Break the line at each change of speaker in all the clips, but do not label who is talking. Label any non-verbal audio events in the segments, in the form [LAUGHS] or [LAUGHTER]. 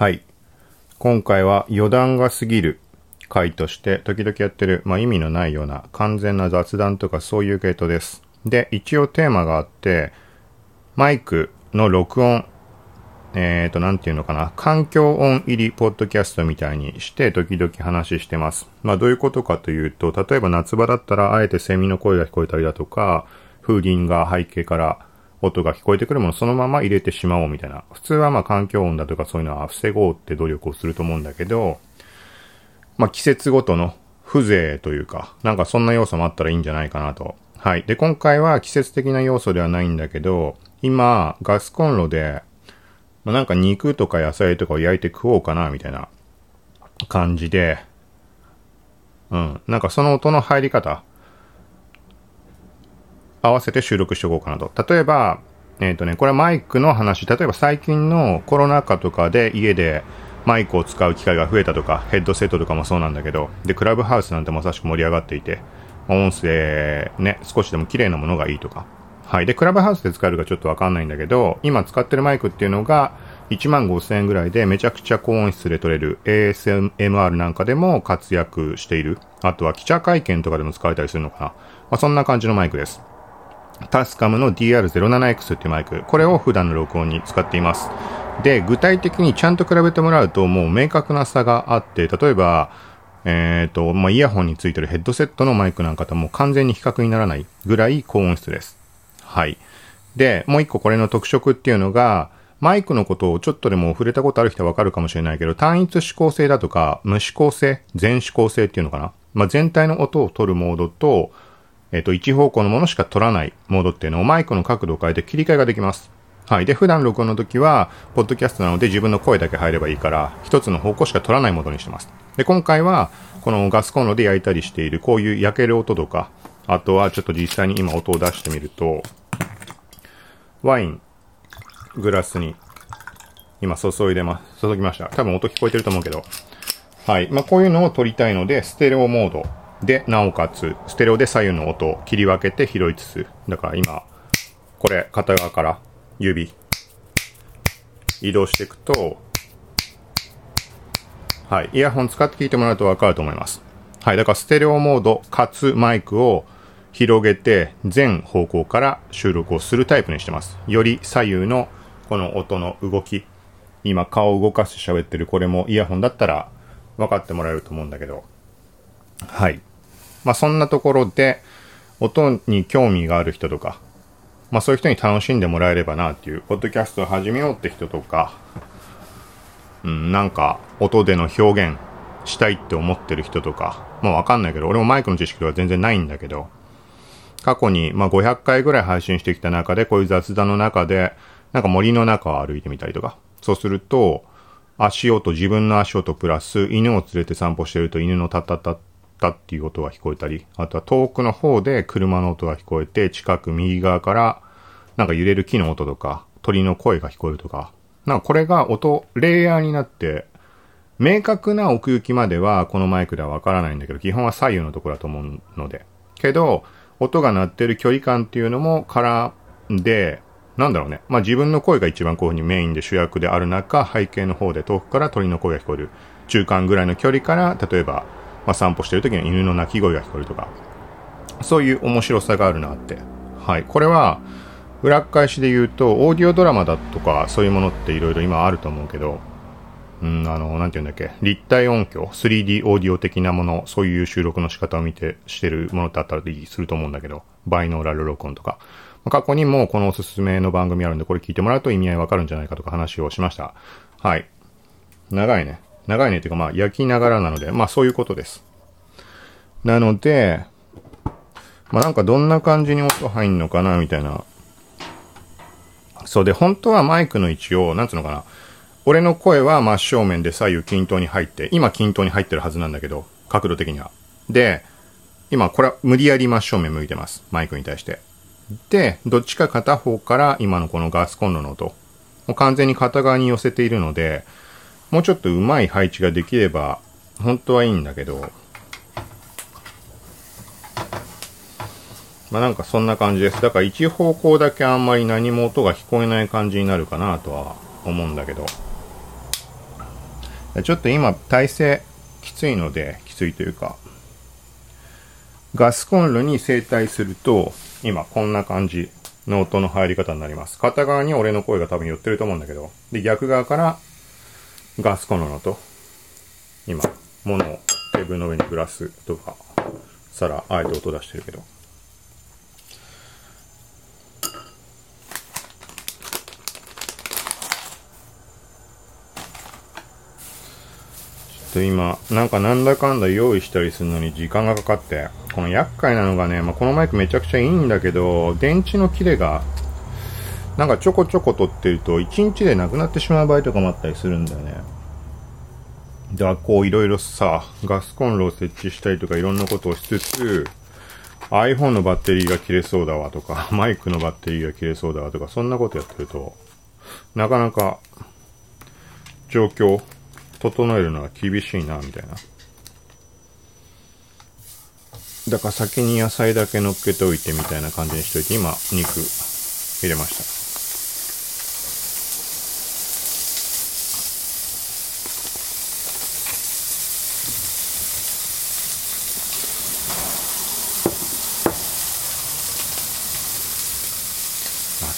はい。今回は余談が過ぎる回として時々やってる、まあ、意味のないような完全な雑談とかそういう系統です。で、一応テーマがあって、マイクの録音、えーと、なんていうのかな、環境音入りポッドキャストみたいにして時々話してます。まあどういうことかというと、例えば夏場だったらあえてセミの声が聞こえたりだとか、風鈴が背景から音が聞こえてくるものそのまま入れてしまおうみたいな。普通はまあ環境音だとかそういうのは防ごうって努力をすると思うんだけど、まあ季節ごとの風情というか、なんかそんな要素もあったらいいんじゃないかなと。はい。で、今回は季節的な要素ではないんだけど、今、ガスコンロで、まあなんか肉とか野菜とかを焼いて食おうかな、みたいな感じで、うん。なんかその音の入り方、合わせて収録しておこうかなと。例えば、えっ、とね、これはマイクの話。例えば最近のコロナ禍とかで家でマイクを使う機会が増えたとか、ヘッドセットとかもそうなんだけど、で、クラブハウスなんてまさしく盛り上がっていて、音声ね、少しでも綺麗なものがいいとか。はい。で、クラブハウスで使えるかちょっとわかんないんだけど、今使ってるマイクっていうのが、1万5000円ぐらいでめちゃくちゃ高音質で撮れる ASMR なんかでも活躍している。あとは記者会見とかでも使われたりするのかな。まあ、そんな感じのマイクです。タスカムの DR07X っていうマイク。これを普段の録音に使っています。で、具体的にちゃんと比べてもらうともう明確な差があって、例えば、えっ、と、まあ、イヤホンについてるヘッドセットのマイクなんかともう完全に比較にならないぐらい高音質です。はい。で、もう一個これの特色っていうのが、マイクのことをちょっとでも触れたことある人はわかるかもしれないけど、単一指向性だとか、無指向性、全指向性っていうのかな。まあ、全体の音を取るモードと、えっ、と、一方向のものしか取らないモードっていうのをマイクの角度を変えて切り替えができます。はい。で、普段録音の時は、ポッドキャストなので自分の声だけ入ればいいから、一つの方向しか取らないモードにしてます。で、今回は、このガスコンロで焼いたりしている、こういう焼ける音とか、あとはちょっと実際に今音を出してみると、ワイン、グラスに、今注いでます。注ぎました。多分音聞こえてると思うけど。はい。まあ、こういうのを撮りたいので、ステレオモードで、なおかつ、ステレオで左右の音を切り分けて拾いつつ、だから今、これ、片側から指、移動していくと、はい。イヤホン使って聞いてもらうとわかると思います。はい。だからステレオモードかつマイクを広げて全方向から収録をするタイプにしてます。より左右のこの音の動き。今顔を動かして喋ってるこれもイヤホンだったら分かってもらえると思うんだけど。はい。まあそんなところで音に興味がある人とか、まあそういう人に楽しんでもらえればなっていう、ポッドキャストを始めようって人とか、うん、なんか音での表現したいって思ってる人とか、まあわかんないけど、俺もマイクの知識は全然ないんだけど、過去にまあ500回ぐらい配信してきた中で、こういう雑談の中で、なんか森の中を歩いてみたりとか、そうすると、足音、自分の足音プラス、犬を連れて散歩してると犬のタッタッタッタっていう音が聞こえたり、あとは遠くの方で車の音が聞こえて、近く右側から、なんか揺れる木の音とか、鳥の声が聞こえるとか、なんかこれが音、レイヤーになって、明確な奥行きまではこのマイクではわからないんだけど、基本は左右のところだと思うので。けど、音が鳴ってる距離感っていうのも絡んで、なんだろうね。まあ自分の声が一番こういうふうにメインで主役である中、背景の方で遠くから鳥の声が聞こえる。中間ぐらいの距離から、例えば、まあ散歩してる時に犬の鳴き声が聞こえるとか。そういう面白さがあるなって。はい。これは、裏返しで言うと、オーディオドラマだとか、そういうものっていろいろ今あると思うけど、うん、あの、なんて言うんだっけ、立体音響、3D オーディオ的なもの、そういう収録の仕方を見て、してるものってあったりすると思うんだけど、バイノーラル録音とか。過去にもこのおすすめの番組あるんで、これ聞いてもらうと意味合いわかるんじゃないかとか話をしました。はい。長いね。長いねっていうか、まあ、焼きながらなので、まあ、そういうことです。なので、まあ、なんかどんな感じに音入んのかな、みたいな。そうで、本当はマイクの位置を、なんつうのかな。俺の声は真正面で左右均等に入って、今均等に入ってるはずなんだけど、角度的には。で、今これは無理やり真正面向いてます。マイクに対して。で、どっちか片方から今のこのガスコンロの音、もう完全に片側に寄せているので、もうちょっと上手い配置ができれば、本当はいいんだけど、まあなんかそんな感じです。だから一方向だけあんまり何も音が聞こえない感じになるかなとは思うんだけど。ちょっと今体勢きついので、きついというか、ガスコンロに整体すると、今こんな感じの音の入り方になります。片側に俺の声が多分寄ってると思うんだけど、で、逆側からガスコンロの音、今、物をテーブルの上にグラスとか、皿、あえて音出してるけど、と今、なんかなんだかんだ用意したりするのに時間がかかって、この厄介なのがね、まあ、このマイクめちゃくちゃいいんだけど、電池の切れが、なんかちょこちょこ取ってると、1日でなくなってしまう場合とかもあったりするんだよね。だからこういろいろさ、ガスコンロを設置したりとかいろんなことをしつつ、iPhone のバッテリーが切れそうだわとか、[LAUGHS] マイクのバッテリーが切れそうだわとか、そんなことやってると、なかなか、状況、整えるのが厳しいな、みたいな。だから先に野菜だけ乗っけておいてみたいな感じにしといて、今、肉入れました。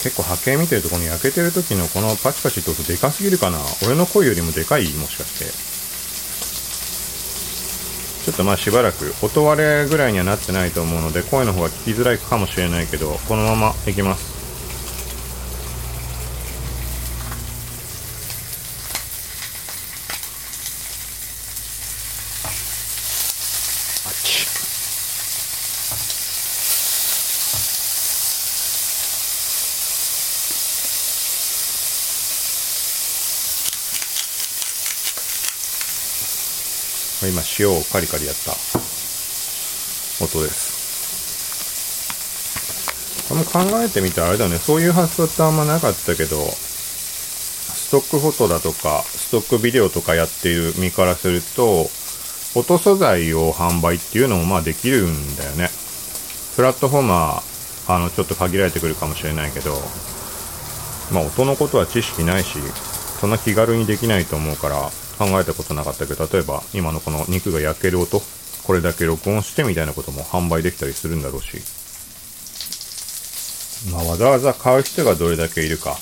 結構波形見てるとこの焼けてる時のこのパチパチって音でかすぎるかな？俺の声よりもでかいもしかして。ちょっとまあしばらく音割れぐらいにはなってないと思うので声の方が聞きづらいかもしれないけどこのままいきます。今塩をカリカリやった音です。これも考えてみたらあれだね、そういう発想ってあんまなかったけど、ストックフォトだとか、ストックビデオとかやっている身からすると、音素材を販売っていうのもまあできるんだよね。プラットフォーマー、あの、ちょっと限られてくるかもしれないけど、まあ音のことは知識ないし、そんな気軽にできないと思うから、考えたことなかったけど、例えば今のこの肉が焼ける音、これだけ録音してみたいなことも販売できたりするんだろうし、まあわざわざ買う人がどれだけいるか。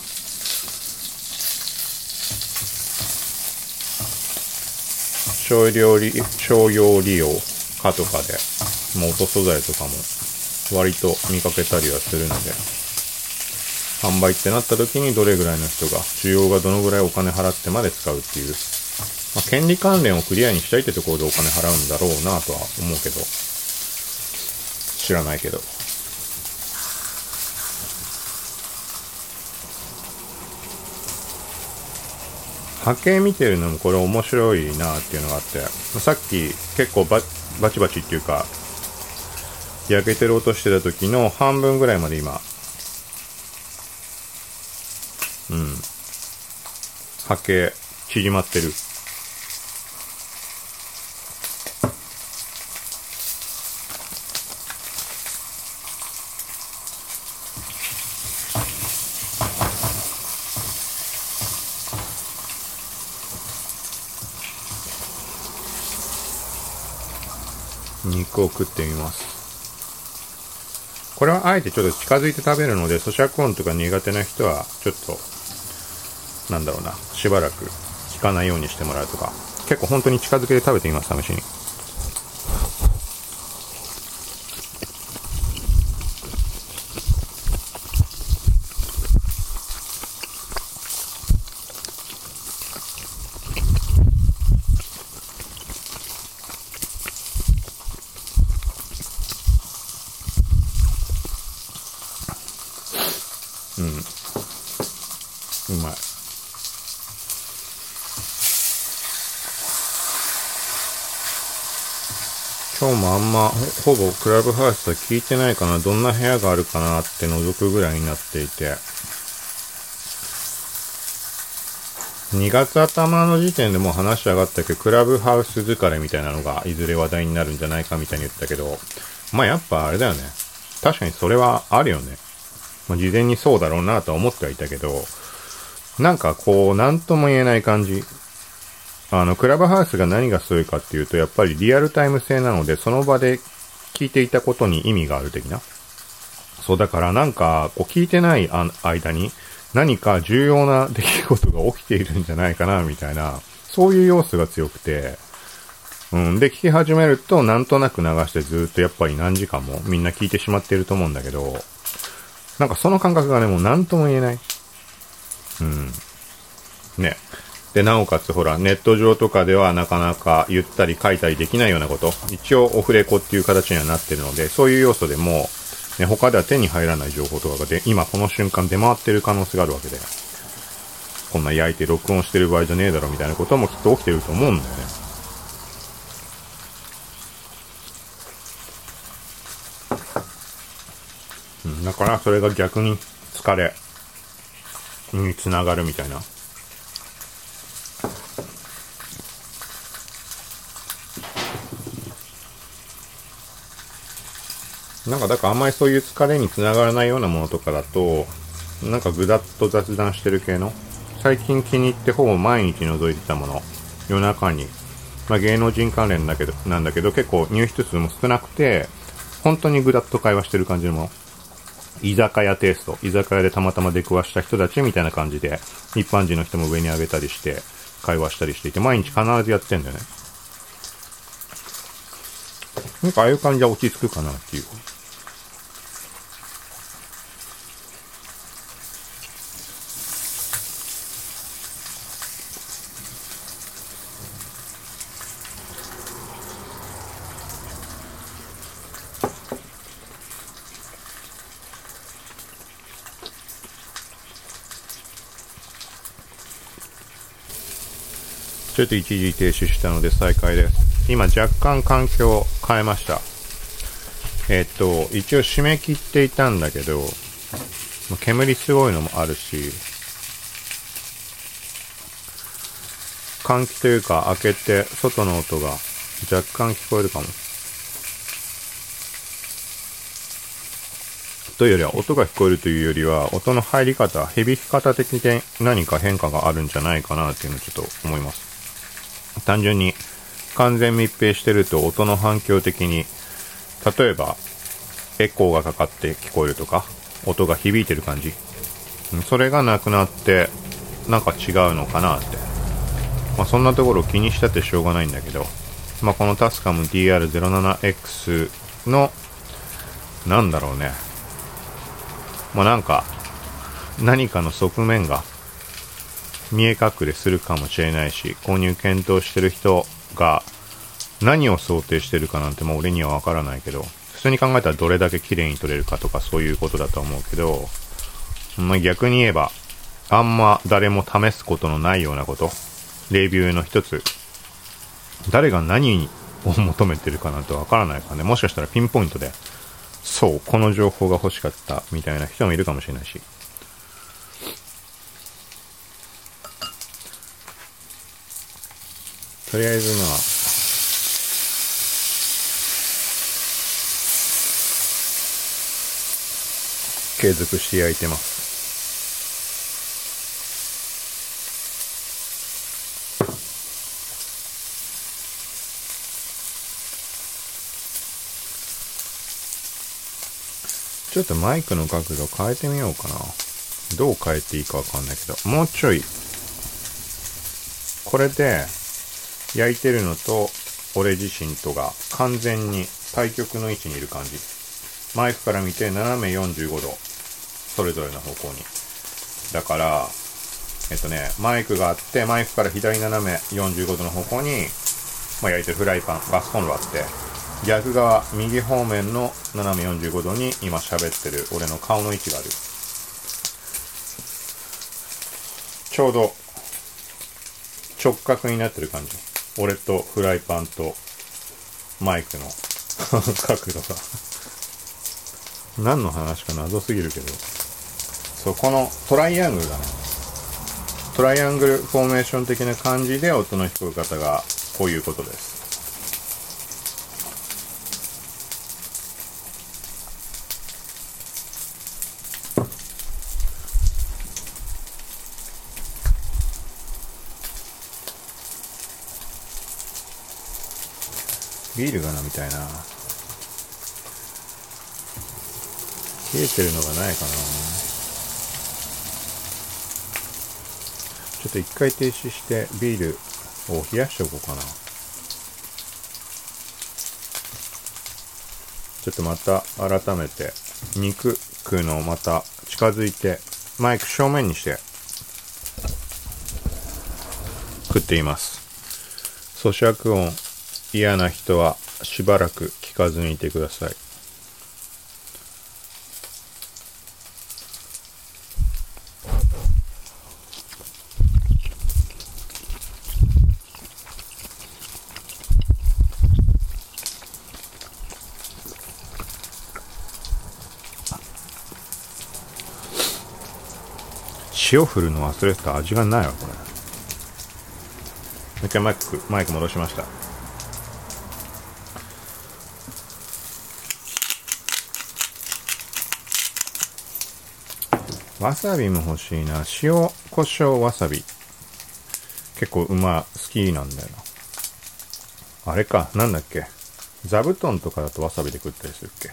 商用利商用利用かとかで、もう音素材とかも割と見かけたりはするので、販売ってなった時にどれぐらいの人が、需要がどのぐらいお金払ってまで使うっていう。まあ、権利関連をクリアにしたいってところでお金払うんだろうなとは思うけど、知らないけど。波形見てるのもこれ面白いなっていうのがあって、さっき結構ババチバチっていうか、焼けてる音してた時の半分ぐらいまで今、うん、波形縮まってる。肉を食ってみます。これはあえてちょっと近づいて食べるので、咀嚼音とか苦手な人は、ちょっと、なんだろうな、しばらく聞かないようにしてもらうとか、結構本当に近づけて食べてみます、試しに。今日もあんま、ほぼクラブハウスは聞いてないかな、どんな部屋があるかなって覗くぐらいになっていて、2月頭の時点でもう話し上がったけど、クラブハウス疲れみたいなのがいずれ話題になるんじゃないかみたいに言ったけど、まあやっぱあれだよね。確かにそれはあるよね。まあ、事前にそうだろうなとは思ってはいたけど、なんかこう、なんとも言えない感じ。あの、クラブハウスが何がすごいかっていうと、やっぱりリアルタイム性なので、その場で聞いていたことに意味がある的な？そう、だからなんか、こう聞いてない間に何か重要な出来事が起きているんじゃないかな、みたいな、そういう要素が強くて、うん。で、聞き始めると、なんとなく流してずっとやっぱり何時間もみんな聞いてしまっていると思うんだけど、なんかその感覚がね、もう何とも言えない。うん。ね。で、なおかつほら、ネット上とかではなかなか言ったり書いたりできないようなこと、一応オフレコっていう形にはなってるので、そういう要素でも、ね、他では手に入らない情報とかがで、今この瞬間出回ってる可能性があるわけで、こんな焼いて録音してる場合じゃねえだろみたいなこともきっと起きてると思うんだよね。うん、だからそれが逆に疲れにつながるみたいな。なんかだからあんまりそういう疲れにつながらないようなものとかだと、なんかぐだっと雑談してる系の、最近気に入ってほぼ毎日覗いてたもの、夜中に、まあ芸能人関連だけど、なんだけど結構入室数も少なくて、本当にぐだっと会話してる感じのもの。居酒屋テイスト。居酒屋でたまたま出くわした人たちみたいな感じで、一般人の人も上に上げたりして、会話したりしていて、毎日必ずやってんだよね。なんかああいう感じは落ち着くかなっていう。ちょっと一時停止したので再開です。今若干環境を変えました。えっと、一応締め切っていたんだけど、煙すごいのもあるし、換気というか開けて外の音が若干聞こえるかも。というよりは音が聞こえるというよりは音の入り方、響き方的に何か変化があるんじゃないかなっていうのをちょっと思います。単純に完全密閉してると音の反響的に、例えばエコーがかかって聞こえるとか、音が響いてる感じ。それがなくなって、なんか違うのかなって。まあ、そんなところ気にしたってしょうがないんだけど、まあ、このタスカム DR07X の、なんだろうね。まあ、なんか、何かの側面が見え隠れするかもしれないし、購入検討してる人が何を想定してるかなんてもう俺にはわからないけど、普通に考えたらどれだけ綺麗に撮れるかとかそういうことだと思うけど、まあ、逆に言えば、あんま誰も試すことのないようなこと、レビューの一つ、誰が何を求めてるかなんてわからないからね、もしかしたらピンポイントで、そう、この情報が欲しかったみたいな人もいるかもしれないし、とりあえずまあ、継続して焼いてます。ちょっとマイクの角度変えてみようかな。どう変えていいかわかんないけど、もうちょい、これで、焼いてるのと俺自身とが完全に対極の位置にいる感じ。マイクから見て斜め45度。それぞれの方向に。だから、えっとね、マイクがあって、マイクから左斜め45度の方向に、まあ、焼いてるフライパン、ガスコンロあって、逆側、右方面の斜め45度に今喋ってる俺の顔の位置がある。ちょうど直角になってる感じ。俺とフライパンとマイクの [LAUGHS] 角度が何の話か謎すぎるけど。そう、このトライアングルだね。トライアングルフォーメーション的な感じで音の低い方がこういうことです。ビールが飲みたいな。冷えてるのがないかな。ちょっと一回停止してビールを冷やしておこうかな。ちょっとまた改めて肉食うのをまた近づいてマイク正面にして食っています。咀嚼音嫌な人はしばらく聞かずにいてください。塩振るの忘れてた味がないわこれもう一回マイクマイク戻しましたわさびも欲しいな。塩胡椒わさび。結構うま好きなんだよな。あれかなんだっけ。座布団とかだとわさびで食ったりするっけ。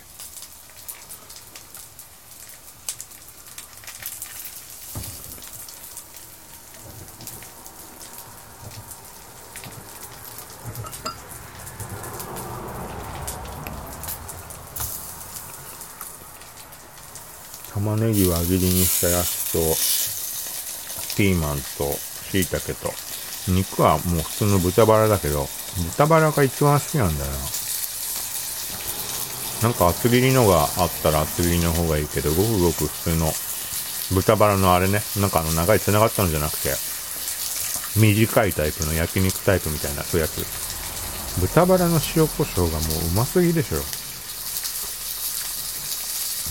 玉ねぎ輪切りにしたやつと、ピーマンと椎茸と、肉はもう普通の豚バラだけど、豚バラが一番好きなんだよな。なんか厚切りのがあったら厚切りの方がいいけど、ごくごく普通の豚バラのあれね、なんかあの長い繋がったのじゃなくて、短いタイプの焼肉タイプみたいな、そういうやつ。豚バラの塩胡椒がもううますぎでしょ。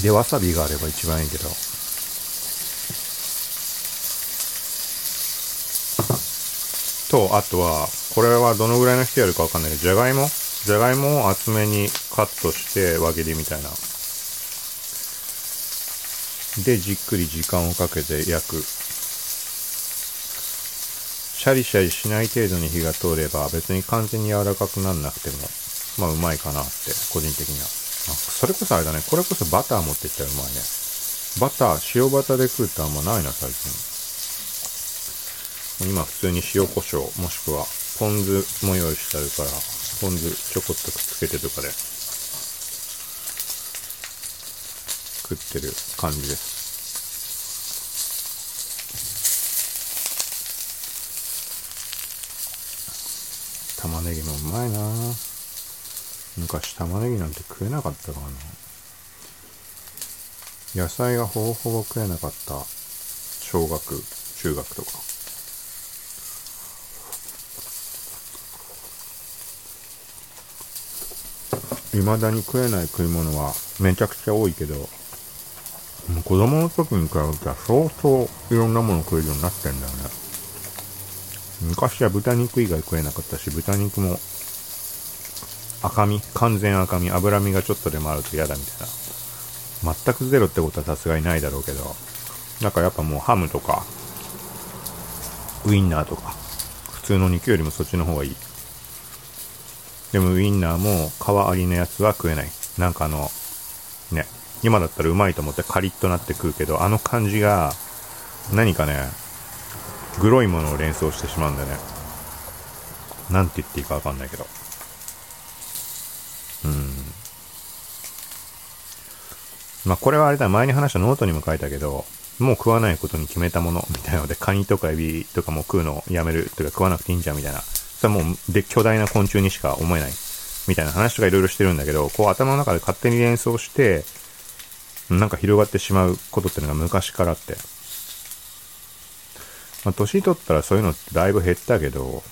で、わさびがあれば一番いいけど。と、あとは、これはどのぐらいの人やるかわかんないけど、じゃがいもじゃがいもを厚めにカットして輪切りみたいな。で、じっくり時間をかけて焼く。シャリシャリしない程度に火が通れば別に完全に柔らかくなんなくても、まあうまいかなって、個人的には。あ、それこそあれだね。これこそバター持ってきたらうまいね。バター、塩バターで食うってあんまないな、最近。今普通に塩コショウ、もしくはポン酢も用意してあるから、ポン酢ちょこっとくっつけてとかで食ってる感じです。玉ねぎもうまいなぁ。昔玉ねぎなんて食えなかったからな。野菜がほぼほぼ食えなかった小学、中学とか。未だに食えない食い物はめちゃくちゃ多いけど、子供の時に比べたら相当いろんなもの食えるようになってんだよね。昔は豚肉以外食えなかったし、豚肉も赤身、完全赤身、脂身がちょっとでもあると嫌だみたいな。全くゼロってことはさすがにないだろうけど、なんかやっぱもうハムとか、ウインナーとか、普通の肉よりもそっちの方がいい。でもウインナーも皮ありのやつは食えない。なんかあの、ね、今だったらうまいと思ってカリッとなって食うけど、あの感じが、何かね、グロいものを連想してしまうんだよね。なんて言っていいかわかんないけど。うん。まあ、これはあれだ、前に話したノートにも書いたけど、もう食わないことに決めたものみたいなので、カニとかエビとかも食うのをやめるというか食わなくていいんじゃんみたいな。それはもう、で、巨大な昆虫にしか思えない。みたいな話とかいろいろしてるんだけど、こう頭の中で勝手に連想して、なんか広がってしまうことっていうのが昔からあって。まあ、年取ったらそういうのってだいぶ減ったけど、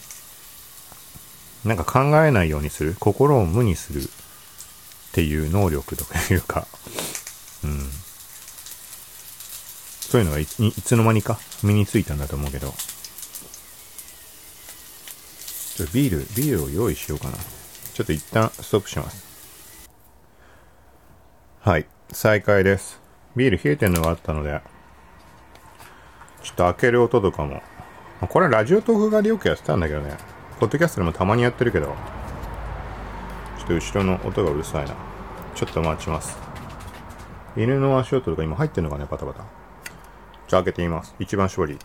なんか考えないようにする、心を無にするっていう能力というか、うん。そういうのがいつの間にか身についたんだと思うけど、ちょっとビール、ビールを用意しようかな。ちょっと一旦ストップします。はい、再開です。ビール冷えてるのがあったので、ちょっと開ける音とかも、これはラジオトーク側でよくやってたんだけどね、ポッドキャストでもたまにやってるけど、ちょっと後ろの音がうるさいな。ちょっと待ちます。犬の足音とか今入ってんのかね、パタパタ。じゃあ開けてみます。一番絞り。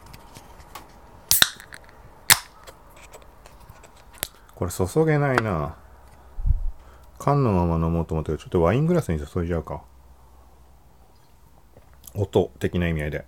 これ注げないな。缶のまま飲もうと思ったけど、ちょっとワイングラスに注いじゃうか。音的な意味合いで。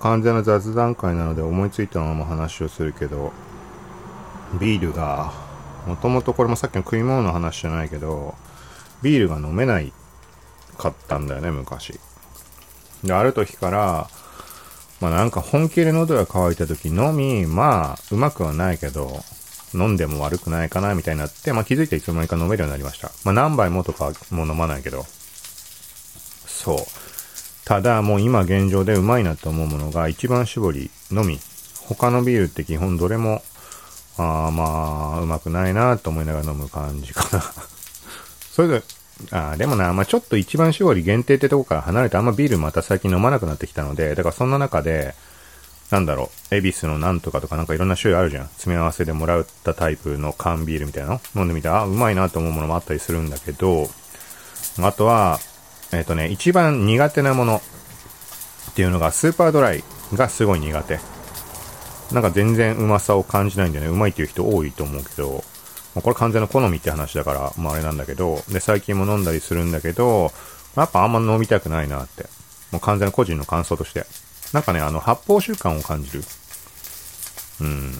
完全な雑談会なので思いついたまま話をするけどビールがもともとこれもさっきの食い物の話じゃないけどビールが飲めないかったんだよね昔である時からまあなんか本気で喉が渇いた時のみまあうまくはないけど飲んでも悪くないかなみたいになって、まあ気づいていつの間にか飲めるようになりました。まあ何杯もとかも飲まないけど。そう。ただもう今現状でうまいなと思うものが一番搾りのみ。他のビールって基本どれも、ああまあ、うまくないなと思いながら飲む感じかな [LAUGHS] それで、あでもな、まあちょっと一番搾り限定ってとこから離れてあんまビールまた最近飲まなくなってきたので、だからそんな中で、なんだろう、恵比寿のなんとかとかなんかいろんな種類あるじゃん。詰め合わせでもらったタイプの缶ビールみたいなの飲んでみたら、あ、うまいなと思うものもあったりするんだけど、あとは、えっ、ー、とね、一番苦手なものっていうのがスーパードライがすごい苦手。なんか全然うまさを感じないんだよね。うまいっていう人多いと思うけど、ま、これ完全な好みって話だから、まああれなんだけど、で、最近も飲んだりするんだけど、やっぱあんま飲みたくないなって。もう完全な個人の感想として。なんかね、あの、発泡習慣を感じる。うん。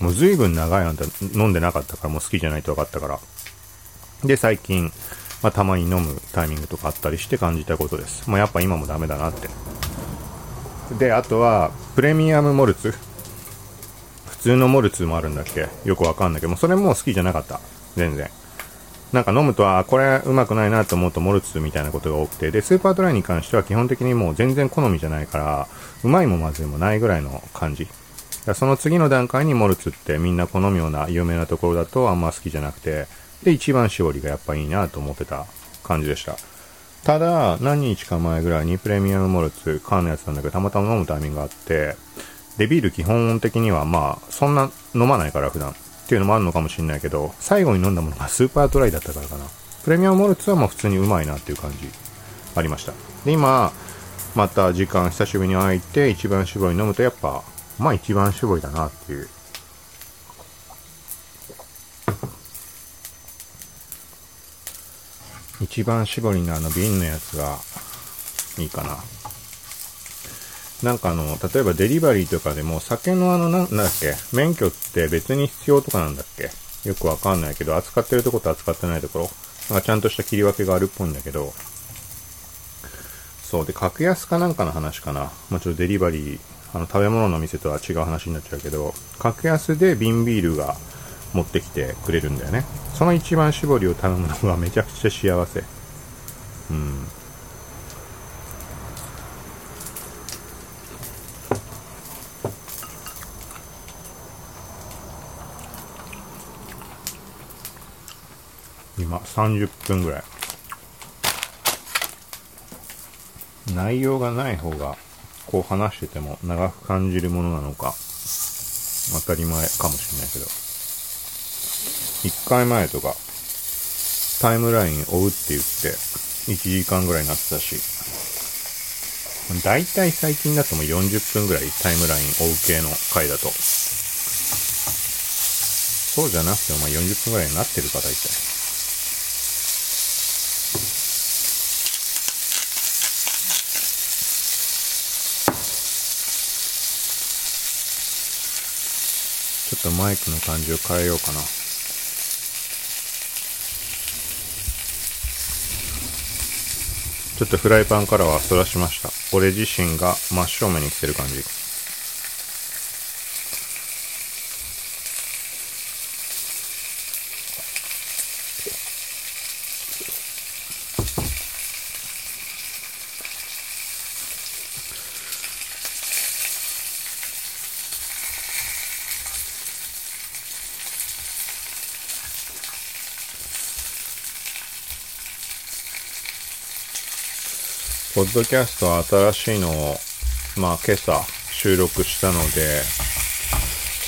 もう随分長い間飲んでなかったから、もう好きじゃないと分かったから。で、最近、まあ、たまに飲むタイミングとかあったりして感じたことです。もうやっぱ今もダメだなって。で、あとは、プレミアムモルツ。普通のモルツもあるんだっけ？よくわかんないけど、それも好きじゃなかった。全然。なんか飲むと、あ、これうまくないなと思うとモルツみたいなことが多くて、で、スーパードライに関しては基本的にもう全然好みじゃないから、うまいもまずいもないぐらいの感じ。その次の段階にモルツってみんな好むような有名なところだとあんま好きじゃなくて、で、一番搾りがやっぱいいなと思ってた感じでした。ただ、何日か前ぐらいにプレミアムモルツ、缶のやつなんだけど、たまたま飲むタイミングがあって、で、ビール基本的にはまあ、そんな飲まないから普段。っていうのもあるのかもしれないけど、最後に飲んだものがスーパードライだったからかな。プレミアムモルツはまあ普通にうまいなっていう感じありました。で、今、また時間久しぶりに空いて一番搾り飲むとやっぱ、まあ一番搾りだなっていう。一番搾りのあの瓶のやつがいいかな。なんかあの、例えばデリバリーとかでも酒のあの、なんだっけ、免許って別に必要とかなんだっけ？よくわかんないけど、扱ってるとこと扱ってないところ、なんかちゃんとした切り分けがあるっぽいんだけど、そう、で、格安かなんかの話かな。まあ、ちょっとデリバリー、あの、食べ物の店とは違う話になっちゃうけど、格安で瓶ビールが持ってきてくれるんだよね。その一番搾りを頼むのがめちゃくちゃ幸せ。うん。今30分ぐらい内容がない方がこう話してても長く感じるものなのか当たり前かもしれないけど1回前とかタイムライン追うって言って1時間ぐらいになってたし。大体最近だともう40分ぐらいタイムライン追う系の回だと。そうじゃなくてもまあ40分ぐらいになってるか大体。ちょっとマイクの感じを変えようかな。ちょっとフライパンからはそらしました。俺自身が真正面に来てる感じ。ッドキャスト新しいのを、まあ今朝収録したので、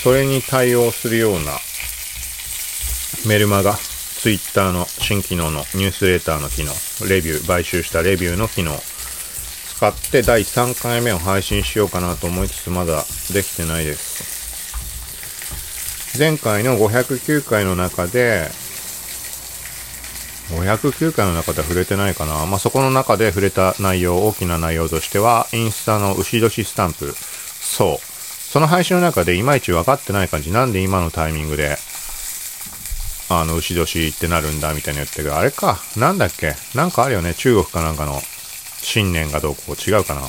それに対応するようなメルマガ、ツイッターの新機能のニュースレーターの機能、レビュー、買収したレビューの機能、使って第3回目を配信しようかなと思いつつまだできてないです。前回の509回の中で、509回の中では触れてないかな。まあ、そこの中で触れた内容、大きな内容としては、インスタの牛年スタンプ。そう。その配信の中でいまいち分かってない感じ。なんで今のタイミングで、あの、牛年ってなるんだみたいに言ってる、あれか。なんだっけなんかあるよね。中国かなんかの新年がどうこう違うかな。ちょっ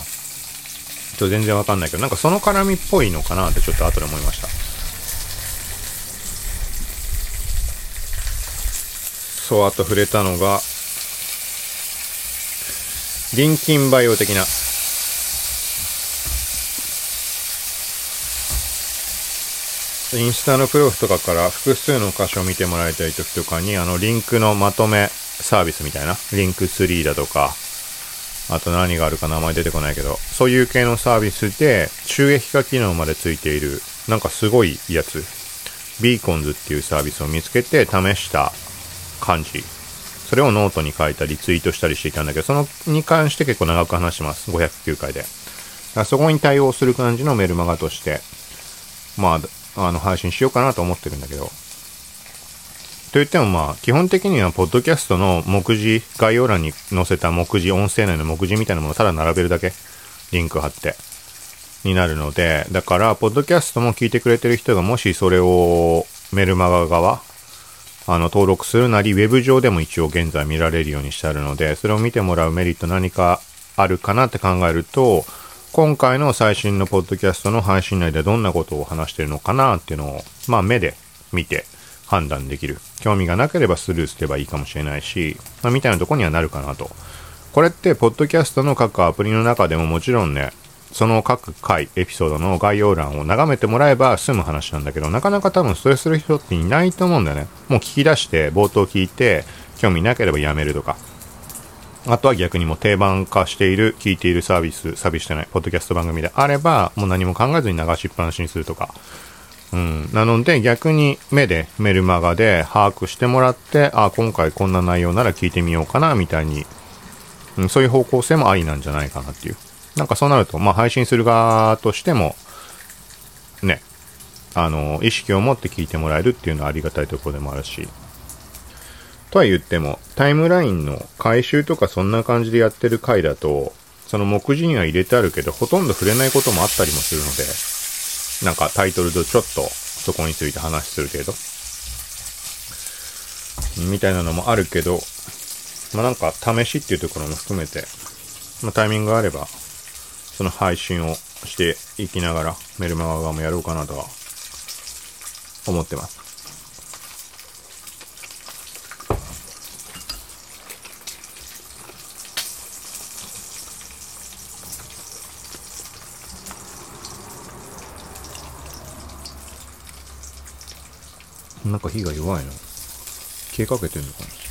と全然わかんないけど、なんかその絡みっぽいのかなってちょっと後で思いました。そう、あと触れたのが、リンキンバイオ的な、インスタのプロフとかから複数の箇所を見てもらいたい時とかに、あの、リンクのまとめサービスみたいな、リンク3だとか、あと何があるか名前出てこないけど、そういう系のサービスで、収益化機能までついている、なんかすごいやつ、ビーコンズっていうサービスを見つけて試した感じ。それをノートに書いたりツイートしたりしていたんだけど、そのに関して結構長く話します。509回で。そこに対応する感じのメルマガとして、まあ、あの、配信しようかなと思ってるんだけど。と言ってもまあ、基本的には、ポッドキャストの目次、概要欄に載せた目次、音声内の目次みたいなものをただ並べるだけ、リンク貼って、になるので、だから、ポッドキャストも聞いてくれてる人がもしそれをメルマガ側、あの、登録するなり、ウェブ上でも一応現在見られるようにしてあるので、それを見てもらうメリット何かあるかなって考えると、今回の最新のポッドキャストの配信内でどんなことを話してるのかなっていうのを、まあ目で見て判断できる。興味がなければスルーすればいいかもしれないし、まあみたいなとこにはなるかなと。これって、ポッドキャストの各アプリの中でももちろんね、その各回、エピソードの概要欄を眺めてもらえば済む話なんだけど、なかなか多分それする人っていないと思うんだよね。もう聞き出して、冒頭聞いて、興味なければやめるとか。あとは逆にも定番化している、聞いているサービス、サービスしてない、ポッドキャスト番組であれば、もう何も考えずに流しっぱなしにするとか。うん。なので逆に目でメルマガで把握してもらって、あ、今回こんな内容なら聞いてみようかな、みたいに、うん、そういう方向性もありなんじゃないかなっていう。なんかそうなると、まあ配信する側としても、ね、あの、意識を持って聞いてもらえるっていうのはありがたいところでもあるし、とは言っても、タイムラインの回収とかそんな感じでやってる回だと、その目次には入れてあるけど、ほとんど触れないこともあったりもするので、なんかタイトルとちょっとそこについて話するけど、みたいなのもあるけど、まあなんか試しっていうところも含めて、まあタイミングがあればその配信をしていきながら、メルマガ側もやろうかなとは思ってます。なんか火が弱いな。消えかけてんのかな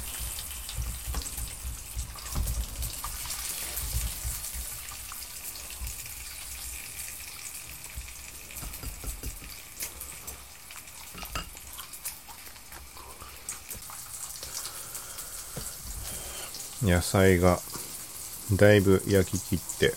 野菜がだいぶ焼き切って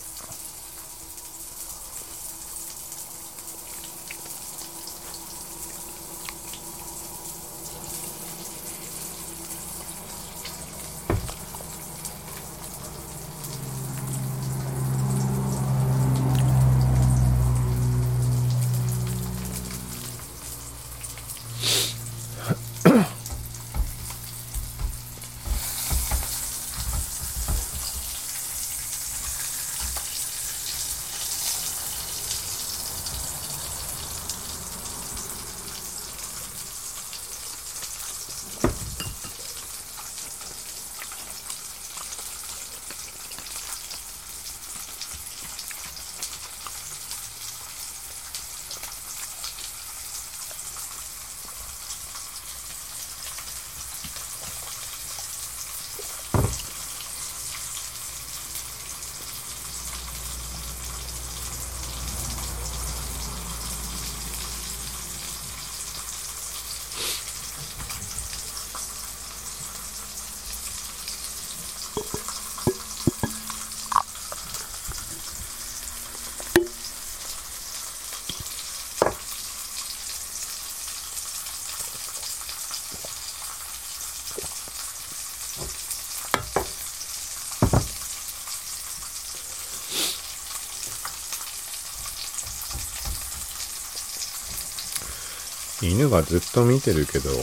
犬がずっと見てるけど、[LAUGHS]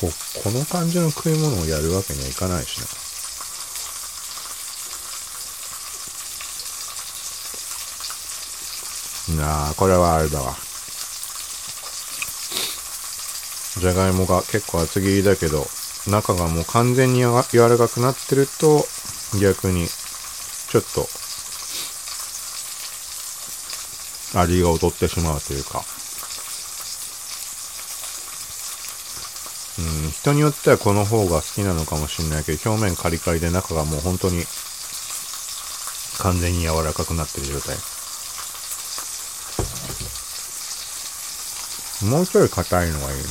こ、この感じの食い物をやるわけにはいかないしな。なあ、これはあれだわ。じゃがいもが結構厚切りだけど、中がもう完全に柔らかくなってると、逆に、ちょっと、味が劣ってしまうというか。うん、人によってはこの方が好きなのかもしれないけど、表面カリカリで中がもう本当に完全に柔らかくなってる状態。もうちょい硬いのがいいな。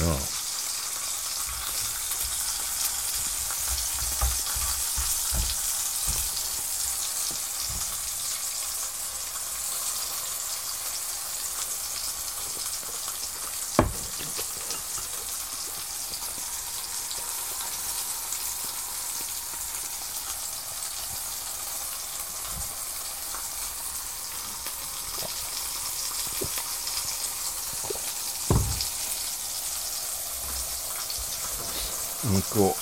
肉を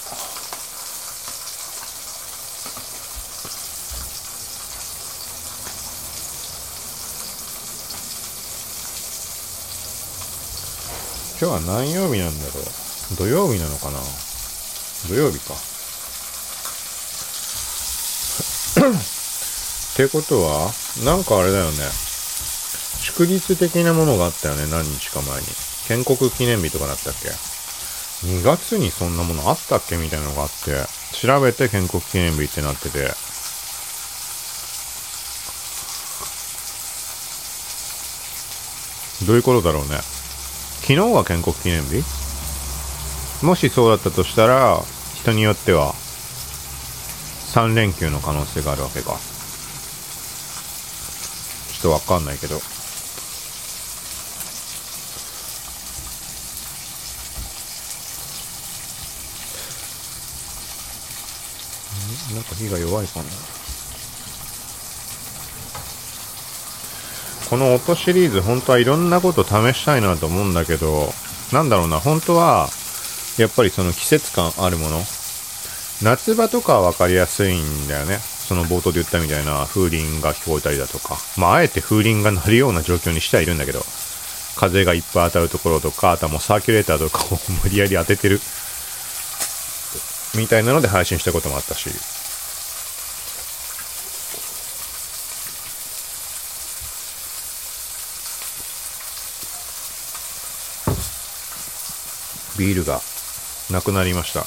今日は何曜日なんだろう。土曜日なのかな。土曜日か。[COUGHS] ってことはなんかあれだよね。祝日的なものがあったよね。何日か前に。建国記念日とかだったっけ。2月にそんなものあったっけみたいなのがあって、調べて建国記念日ってなってて、どういうことだろうね。昨日が建国記念日？もしそうだったとしたら、人によっては、3連休の可能性があるわけか。ちょっとわかんないけど。なんか火が弱いかな。この音シリーズ、本当はいろんなこと試したいなと思うんだけど、なんだろうな、本当は、やっぱりその季節感あるもの。夏場とかは分かりやすいんだよね。その冒頭で言ったみたいな風鈴が聞こえたりだとか。まあ、あえて風鈴が鳴るような状況にしてはいるんだけど、風がいっぱい当たるところとか、あとはもうサーキュレーターとかを無理やり当ててる。みたいなので配信したこともあったし。ビールがなくなりました。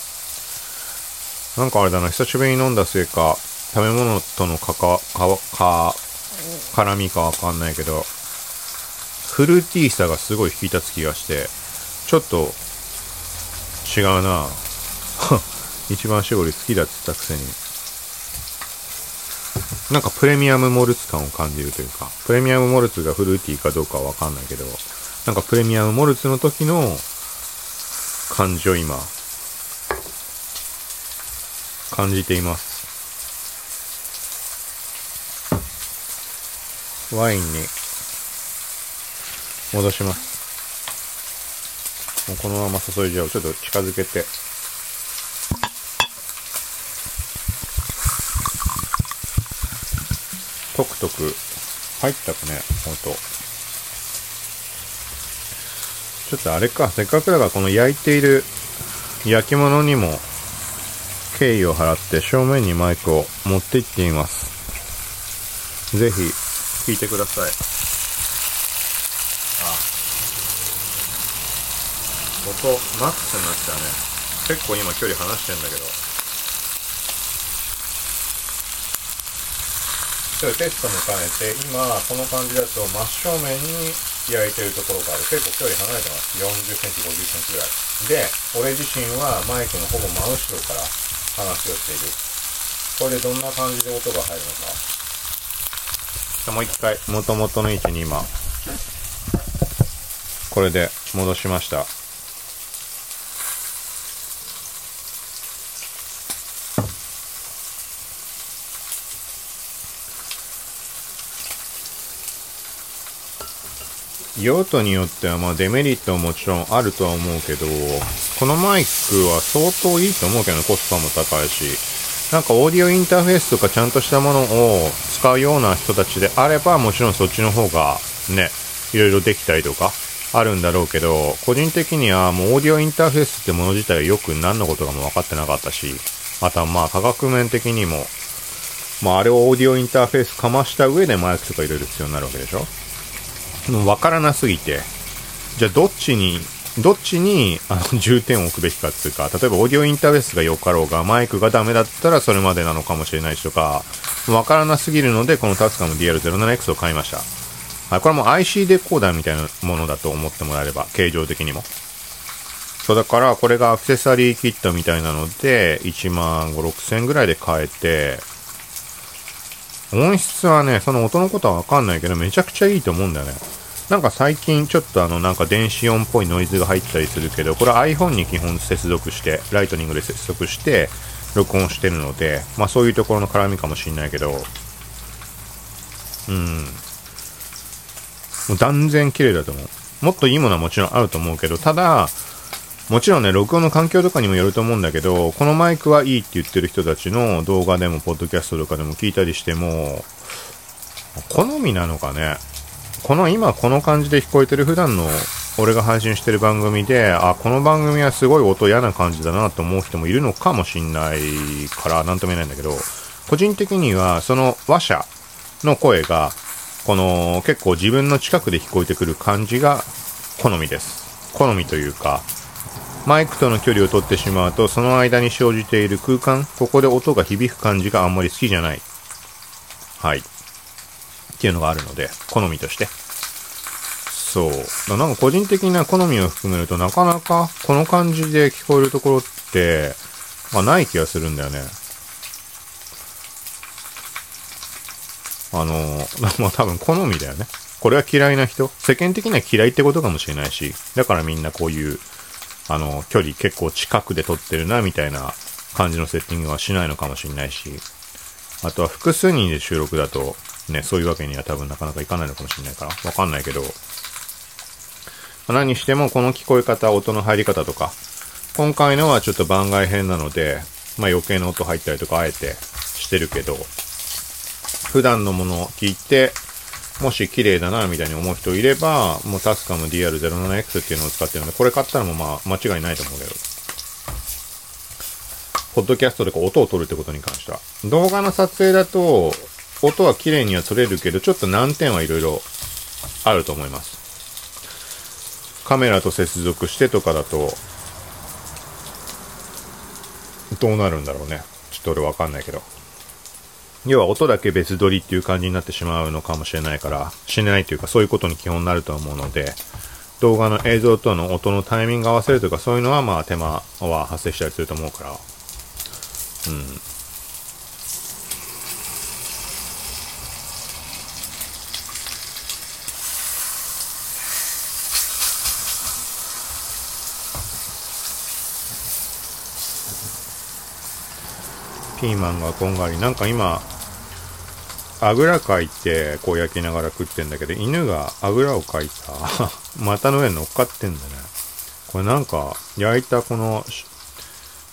なんかあれだな、久しぶりに飲んだせいか、食べ物とのかか、か、か、絡みかわかんないけど、フルーティーさがすごい引き立つ気がして、ちょっと違うな [LAUGHS] 一番搾り好きだって言ったくせに。なんかプレミアムモルツ感を感じるというか、プレミアムモルツがフルーティーかどうかはわかんないけど、なんかプレミアムモルツの時の感じを今、感じています。ワインに戻します。もうこのまま注いじゃう。ちょっと近づけて。トクトク入ったかね、音。ちょっとあれか、せっかくだからこの焼いている焼き物にも敬意を払って正面にマイクを持って行ってみます。ぜひ聞いてください。あ、音マックスになったね。結構今距離離してんだけど。ちょっとテストも兼ねて、今この感じだと真正面に焼いてるところがある。結構距離離れてます。40センチ、50センチぐらい。で、俺自身はマイクのほぼ真後ろから話をしている。これでどんな感じで音が入るのか。もう一回、元々の位置に今、これで戻しました。用途によってはまあデメリットももちろんあるとは思うけど、このマイクは相当いいと思うけど、コスパも高いし、なんかオーディオインターフェースとかちゃんとしたものを使うような人たちであれば、もちろんそっちの方がね、いろいろできたりとか、あるんだろうけど、個人的にはもうオーディオインターフェースってもの自体がよく何のことかも分かってなかったし、あとはまあ価格面的にも、まああれをオーディオインターフェースかました上でマイクとかいろいろ必要になるわけでしょ。もう分からなすぎて、じゃあどっちに、どっちにあの [LAUGHS] 重点を置くべきかっていうか、例えばオーディオインターフェースが良かろうが、マイクがダメだったらそれまでなのかもしれないしとか、分からなすぎるので、このタスカム DR07X を買いました。はい、これも IC デコーダーみたいなものだと思ってもらえれば、形状的にも。そうだから、これがアクセサリーキットみたいなので、1万5、6千ぐらいで買えて、音質はね、その音のことはわかんないけど、めちゃくちゃいいと思うんだよね。なんか最近ちょっとあのなんか電子音っぽいノイズが入ったりするけど、これ iPhone に基本接続して、ライトニングで接続して、録音してるので、まあそういうところの絡みかもしんないけど、うん。もう断然綺麗だと思う。もっといいものはもちろんあると思うけど、ただ、もちろんね、録音の環境とかにもよると思うんだけど、このマイクはいいって言ってる人たちの動画でも、ポッドキャストとかでも聞いたりしても、好みなのかね。この今この感じで聞こえてる普段の俺が配信してる番組で、あ、この番組はすごい音嫌な感じだなと思う人もいるのかもしんないから、なんとも言えないんだけど、個人的にはその話者の声が、この結構自分の近くで聞こえてくる感じが好みです。好みというか、マイクとの距離を取ってしまうと、その間に生じている空間、ここで音が響く感じがあんまり好きじゃない。はい。っていうのがあるので、好みとして。そう。なんか個人的な好みを含めるとなかなかこの感じで聞こえるところって、まあない気がするんだよね。あの、[LAUGHS] まあ多分好みだよね。これは嫌いな人。世間的には嫌いってことかもしれないし、だからみんなこういうあの、距離結構近くで撮ってるな、みたいな感じのセッティングはしないのかもしれないし、あとは複数人で収録だと、ね、そういうわけには多分なかなかいかないのかもしれないから、わかんないけど、何してもこの聞こえ方、音の入り方とか、今回のはちょっと番外編なので、まあ余計な音入ったりとかあえてしてるけど、普段のものを聞いて、もし綺麗だな、みたいに思う人いれば、もうタスカム DR07X っていうのを使ってるので、これ買ったらもうまあ間違いないと思うけど。ポッドキャストでこう音を取るってことに関しては。動画の撮影だと、音は綺麗には撮れるけど、ちょっと難点はいろいろあると思います。カメラと接続してとかだと、どうなるんだろうね。ちょっと俺わかんないけど。要は音だけ別撮りっていう感じになってしまうのかもしれないから、しないというかそういうことに基本になると思うので、動画の映像との音のタイミング合わせるとかそういうのはまあ手間は発生したりすると思うから、うん。ピーマンがこんがり。なんか今、あぐらかいて、こう焼きながら食ってんだけど、犬があぐらをかいた [LAUGHS] 股の上に乗っかってんだね。これなんか、焼いたこの、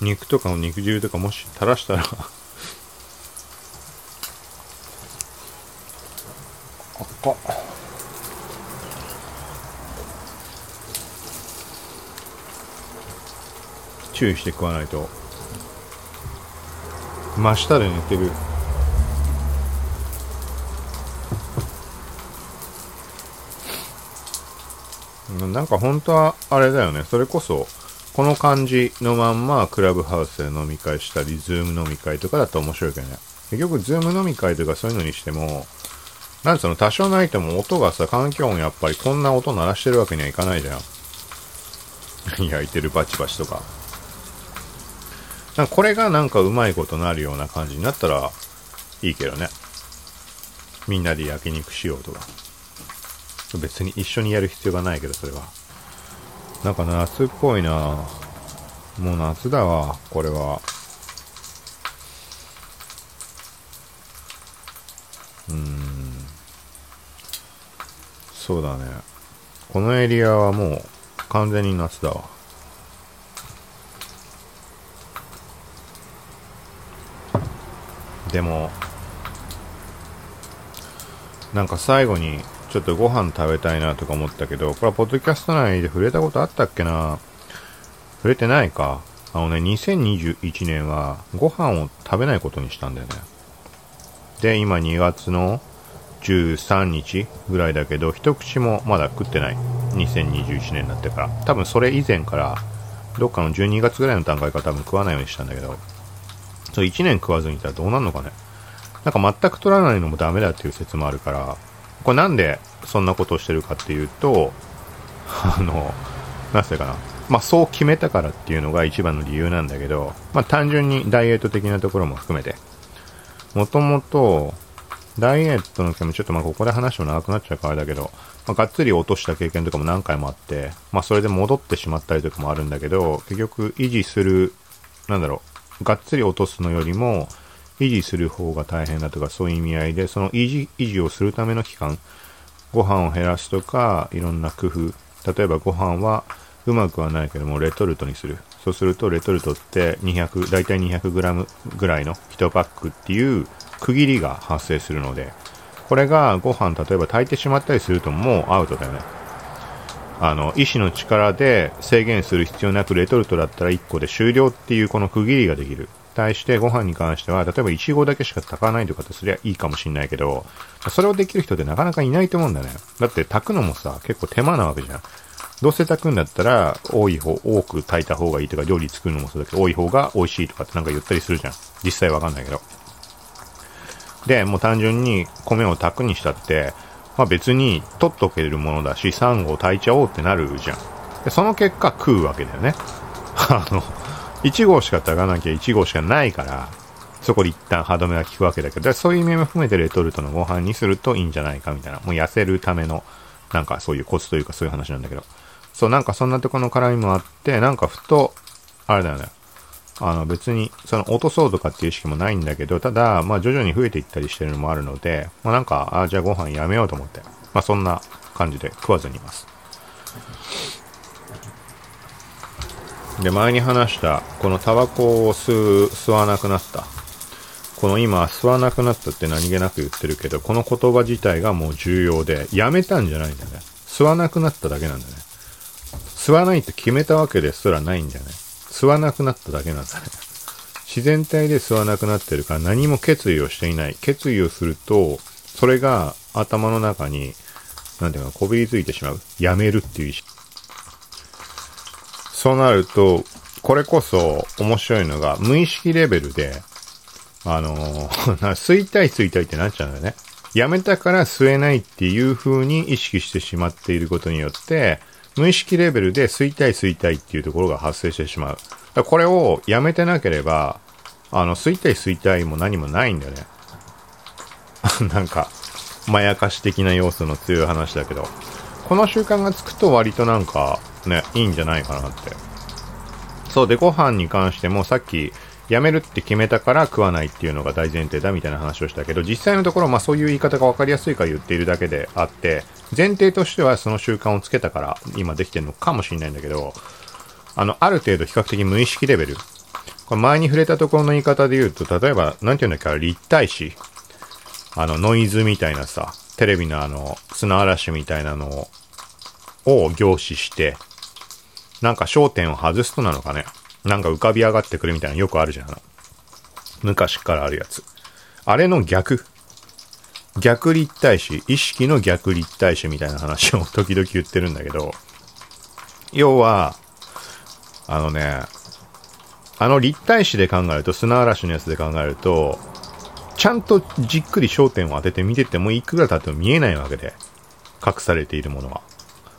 肉とかの肉汁とかもし垂らしたら [LAUGHS] 赤っ。注意して食わないと。真下で寝てる。なんか本当はあれだよね。それこそ、この感じのまんまクラブハウスで飲み会したり、ズーム飲み会とかだと面白いけどね。結局、ズーム飲み会とかそういうのにしても、なんその多少なりとも音がさ、環境音やっぱりこんな音鳴らしてるわけにはいかないじゃん。[LAUGHS] 焼いてるバチバチとか。なんかこれがなんかうまいことなるような感じになったらいいけどね。みんなで焼肉しようとか。別に一緒にやる必要がないけど、それは。なんか夏っぽいなもう夏だわ、これは。うーん。そうだね。このエリアはもう完全に夏だわ。でも、なんか最後にちょっとご飯食べたいなとか思ったけど、これはポッドキャスト内で触れたことあったっけな？触れてないか？あのね、2021年はご飯を食べないことにしたんだよね。で、今2月の13日ぐらいだけど、一口もまだ食ってない。2021年になってから。多分それ以前から、どっかの12月ぐらいの段階から多分食わないようにしたんだけど、そう、1年食わずにいたらどうなるのかね。なんか全く取らないのもダメだっていう説もあるから、これなんでそんなことをしてるかっていうと、あの、なぜかな。まあそう決めたからっていうのが一番の理由なんだけど、まあ単純にダイエット的なところも含めて、もともと、ダイエットの件もちょっとまあここで話も長くなっちゃうからだけど、まあ、がっつり落とした経験とかも何回もあって、まあそれで戻ってしまったりとかもあるんだけど、結局維持する、なんだろう、がっつり落とすのよりも、維持する方が大変だとかそういう意味合いで、その維持、維持をするための期間、ご飯を減らすとか、いろんな工夫、例えばご飯はうまくはないけども、レトルトにする。そうすると、レトルトって200、大体 200g ぐらいの1パックっていう区切りが発生するので、これがご飯、例えば炊いてしまったりするともうアウトだよね。あの、医師の力で制限する必要なくレトルトだったら1個で終了っていうこの区切りができる。対してご飯に関しては、例えば1合だけしか炊かないとかってすりゃいいかもしんないけど、それをできる人ってなかなかいないと思うんだね。だって炊くのもさ、結構手間なわけじゃん。どうせ炊くんだったら、多い方、多く炊いた方がいいとか、料理作るのもそうだけど、多い方が美味しいとかってなんか言ったりするじゃん。実際わかんないけど。で、もう単純に米を炊くにしたって、まあ別に取っとけるものだし、3合炊いちゃおうってなるじゃん。で、その結果食うわけだよね。[LAUGHS] あの、1号しか炊かなきゃ1号しかないから、そこで一旦歯止めが効くわけだけど、そういう意味も含めてレトルトのご飯にするといいんじゃないかみたいな。もう痩せるための、なんかそういうコツというかそういう話なんだけど。そう、なんかそんなとこの絡みもあって、なんかふと、あれだよね。あの別に、その落とそうとかっていう意識もないんだけど、ただ、まあ徐々に増えていったりしてるのもあるので、まあなんか、あ、じゃあご飯やめようと思って、まあそんな感じで食わずにいます。で、前に話した、このタバコを吸う、吸わなくなった。この今、吸わなくなったって何気なく言ってるけど、この言葉自体がもう重要で、やめたんじゃないんだよね。吸わなくなっただけなんだね。吸わないって決めたわけですらないんじゃない吸わなくなっただけなんだね。自然体で吸わなくなってるから何も決意をしていない。決意をすると、それが頭の中に、なんていうか、こびりついてしまう。やめるっていう意識。そうなると、これこそ面白いのが、無意識レベルで、あのー、[LAUGHS] 吸いたい吸いたいってなっちゃうんだよね。やめたから吸えないっていう風に意識してしまっていることによって、無意識レベルで吸いたい吸いたいっていうところが発生してしまう。これをやめてなければ、あの、吸いたい吸いたいも何もないんだよね。[LAUGHS] なんか、まやかし的な要素の強い話だけど、この習慣がつくと割となんか、ね、いいんじゃないかなって。そうで、ご飯に関してもさっき、やめるって決めたから食わないっていうのが大前提だみたいな話をしたけど、実際のところ、まあそういう言い方が分かりやすいから言っているだけであって、前提としてはその習慣をつけたから今できてるのかもしれないんだけど、あの、ある程度比較的無意識レベル。これ前に触れたところの言い方で言うと、例えば、なんていうんだっけ、立体視。あの、ノイズみたいなさ、テレビのあの、砂嵐みたいなのを凝視して、なんか焦点を外すとなのかね。なんか浮かび上がってくるみたいなよくあるじゃん。昔からあるやつ。あれの逆。逆立体視、意識の逆立体視みたいな話を [LAUGHS] 時々言ってるんだけど、要は、あのね、あの立体視で考えると、砂嵐のやつで考えると、ちゃんとじっくり焦点を当てて見ててもいくら経っても見えないわけで、隠されているものは。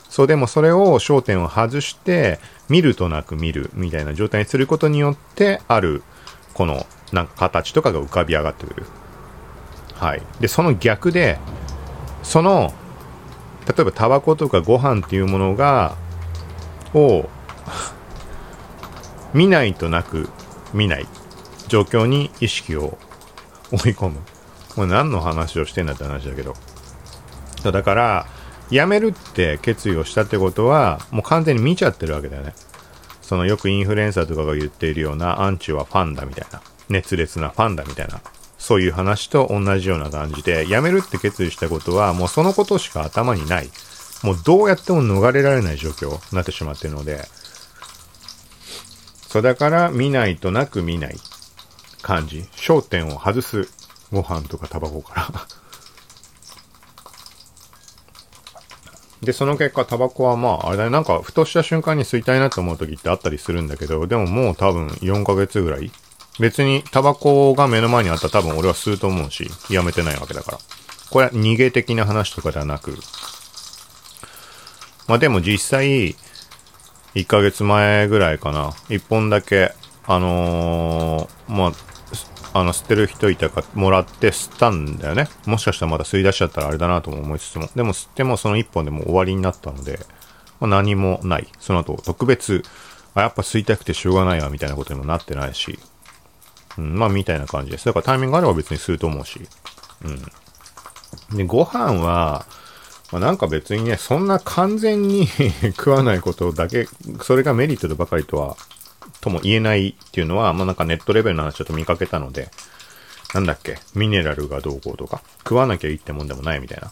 そう、でもそれを焦点を外して、見るとなく見るみたいな状態にすることによって、ある、この、なんか形とかが浮かび上がってくる。はい。で、その逆で、その、例えばタバコとかご飯っていうものが、を、[LAUGHS] 見ないとなく見ない状況に意識を追い込む。これ何の話をしてんだって話だけど。だから、辞めるって決意をしたってことは、もう完全に見ちゃってるわけだよね。そのよくインフルエンサーとかが言っているようなアンチはファンだみたいな。熱烈なファンだみたいな。そういう話と同じような感じで、辞めるって決意したことは、もうそのことしか頭にない。もうどうやっても逃れられない状況になってしまってるので、そうだから見ないとなく見ない感じ。焦点を外す。ご飯とかタバコからで、その結果、タバコはまあ、あれだね、なんか、ふとした瞬間に吸いたいなって思う時ってあったりするんだけど、でももう多分4ヶ月ぐらい別にタバコが目の前にあったら多分俺は吸うと思うし、やめてないわけだから。これは逃げ的な話とかではなく、まあでも実際、1ヶ月前ぐらいかな、1本だけ、あのー、まあ、あの、吸ってる人いたか、もらって吸ったんだよね。もしかしたらまだ吸い出しちゃったらあれだなとも思いつつも。でも吸ってもその1本でも終わりになったので、まあ、何もない。その後、特別、あ、やっぱ吸いたくてしょうがないわ、みたいなことにもなってないし。うん、まあ、みたいな感じです。だからタイミングがあれば別にすると思うし。うん。で、ご飯は、まあ、なんか別にね、そんな完全に [LAUGHS] 食わないことだけ、それがメリットでばかりとは、とも言えないっていうのは、まあなんかネットレベルの話ちょっと見かけたので、なんだっけ、ミネラルがどうこうとか、食わなきゃいいってもんでもないみたいな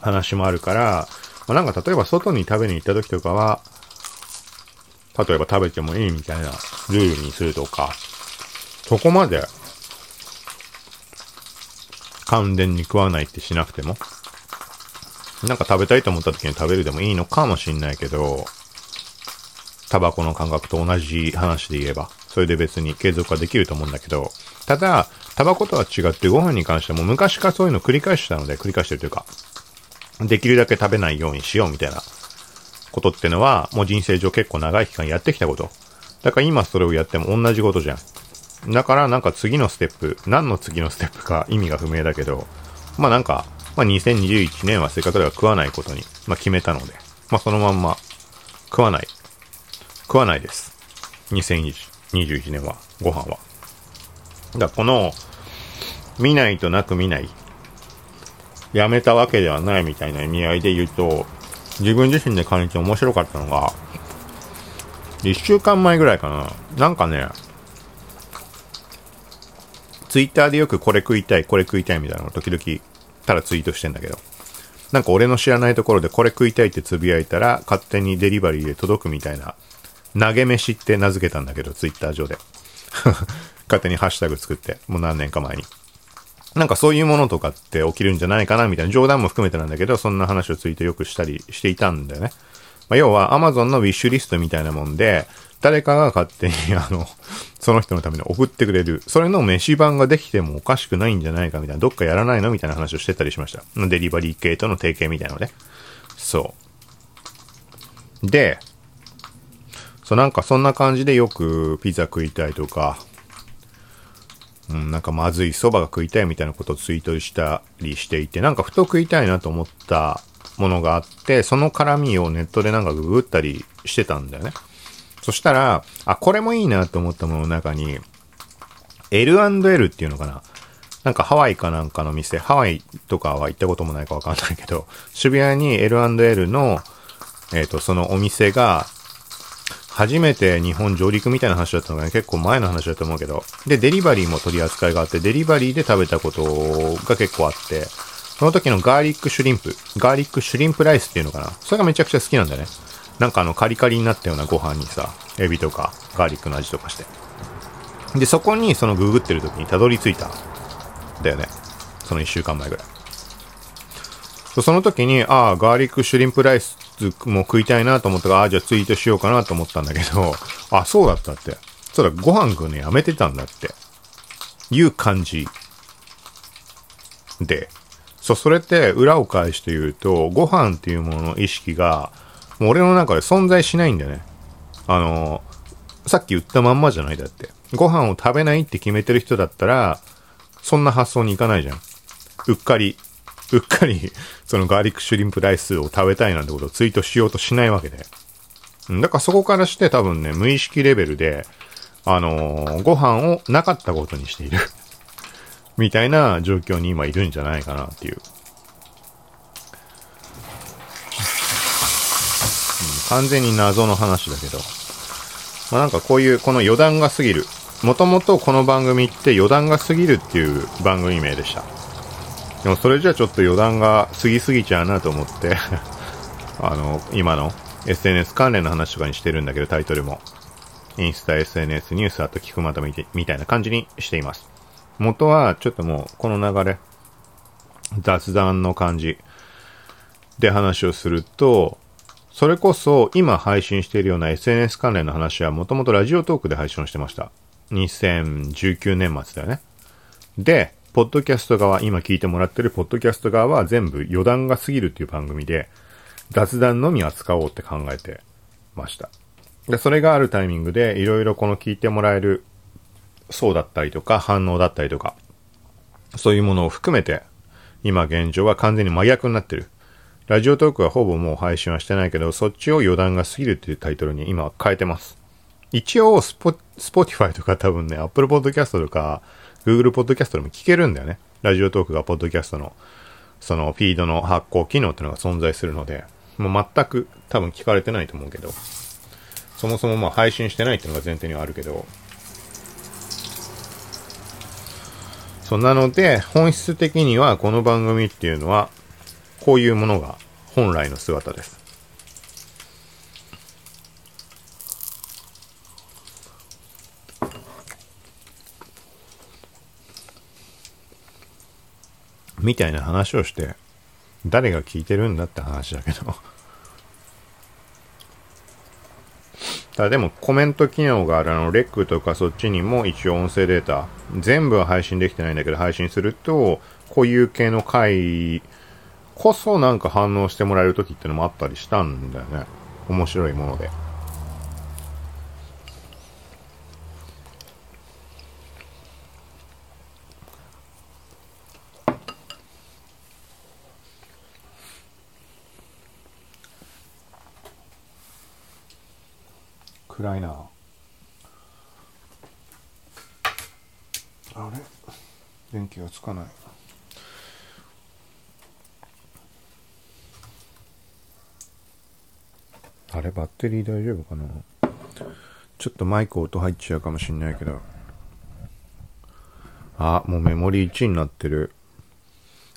話もあるから、まあ、なんか例えば外に食べに行った時とかは、例えば食べてもいいみたいなルールにするとか、そこまで完全に食わないってしなくても、なんか食べたいと思った時に食べるでもいいのかもしんないけど、タバコの感覚と同じ話で言えば、それで別に継続はできると思うんだけど、ただ、タバコとは違ってご飯に関しても昔からそういうの繰り返してたので、繰り返してるというか、できるだけ食べないようにしようみたいなことってのは、もう人生上結構長い期間やってきたこと。だから今それをやっても同じことじゃん。だからなんか次のステップ、何の次のステップか意味が不明だけど、まあなんか、まあ2021年はせっかくでは食わないことに、まあ決めたので、まあそのまんま食わない。食わないです。2021年は、ご飯は。だこの、見ないとなく見ない。やめたわけではないみたいな意味合いで言うと、自分自身で感じて面白かったのが、一週間前ぐらいかな。なんかね、ツイッターでよくこれ食いたい、これ食いたいみたいなのを時々ただツイートしてんだけど、なんか俺の知らないところでこれ食いたいってつぶやいたら勝手にデリバリーで届くみたいな、投げ飯って名付けたんだけど、ツイッター上で。[LAUGHS] 勝手にハッシュタグ作って、もう何年か前に。なんかそういうものとかって起きるんじゃないかなみたいな冗談も含めてなんだけど、そんな話をツイートよくしたりしていたんだよね。まあ、要は Amazon のウィッシュリストみたいなもんで、誰かが勝手に、あの、その人のために送ってくれる。それの飯版ができてもおかしくないんじゃないかみたいな。どっかやらないのみたいな話をしてたりしました。デリバリー系との提携みたいなので。そう。で、そう、なんかそんな感じでよくピザ食いたいとか、うん、なんかまずい蕎麦が食いたいみたいなことをツイートしたりしていて、なんかふと食いたいなと思ったものがあって、その絡みをネットでなんかググったりしてたんだよね。そしたら、あ、これもいいなと思ったものの中に、L&L っていうのかな。なんかハワイかなんかの店、ハワイとかは行ったこともないかわかんないけど、渋谷に L&L の、えっ、ー、と、そのお店が、初めて日本上陸みたいな話だったのがね、結構前の話だと思うけど、で、デリバリーも取り扱いがあって、デリバリーで食べたことが結構あって、その時のガーリックシュリンプ、ガーリックシュリンプライスっていうのかな。それがめちゃくちゃ好きなんだよね。なんかあのカリカリになったようなご飯にさ、エビとかガーリックの味とかして。で、そこにそのググってる時にたどり着いた。だよね。その一週間前ぐらい。その時に、ああ、ガーリックシュリンプライスも食いたいなと思ったから、ああ、じゃあツイートしようかなと思ったんだけど、あ、そうだったって。そうだ、ご飯食うのやめてたんだって。いう感じ。で。そう、それって裏を返して言うと、ご飯っていうものの意識が、もう俺の中で存在しないんだよね。あの、さっき言ったまんまじゃないだって。ご飯を食べないって決めてる人だったら、そんな発想にいかないじゃん。うっかり、うっかり、そのガーリックシュリンプライスを食べたいなんてことをツイートしようとしないわけで。だからそこからして多分ね、無意識レベルで、あのー、ご飯をなかったことにしている [LAUGHS] みたいな状況に今いるんじゃないかなっていう完全に謎の話だけど。まあ、なんかこういう、この余談が過ぎる。もともとこの番組って余談が過ぎるっていう番組名でした。でもそれじゃちょっと余談が過ぎすぎちゃうなと思って [LAUGHS] あの、今の SNS 関連の話とかにしてるんだけど、タイトルも。インスタ SNS ニュースあと聞くまとめみたいな感じにしています。元はちょっともうこの流れ、雑談の感じで話をすると、それこそ今配信しているような SNS 関連の話はもともとラジオトークで配信をしてました。2019年末だよね。で、ポッドキャスト側、今聞いてもらってるポッドキャスト側は全部余談が過ぎるっていう番組で、雑談のみ扱おうって考えてました。で、それがあるタイミングで、いろいろこの聞いてもらえる層だったりとか、反応だったりとか、そういうものを含めて、今現状は完全に真逆になってる。ラジオトークはほぼもう配信はしてないけど、そっちを余談が過ぎるっていうタイトルに今変えてます。一応スポ、スポティファイとか多分ね、Apple Podcast とか、Google Podcast でも聞けるんだよね。ラジオトークがポッドキャストの、そのフィードの発行機能っていうのが存在するので、もう全く多分聞かれてないと思うけど、そもそもまあ配信してないっていうのが前提にはあるけど、そうなので、本質的にはこの番組っていうのは、こういうものが本来の姿です。みたいな話をして、誰が聞いてるんだって話だけど [LAUGHS] ただでもコメント機能があるあの、レックとかそっちにも一応音声データ、全部は配信できてないんだけど配信すると、こういう系の回こそなんか反応してもらえる時ってのもあったりしたんだよね。面白いもので。暗いな。あれ？電気がつかない。あれ？バッテリー大丈夫かな？ちょっとマイク音入っちゃうかもしんないけど。あもうメモリー1になってる。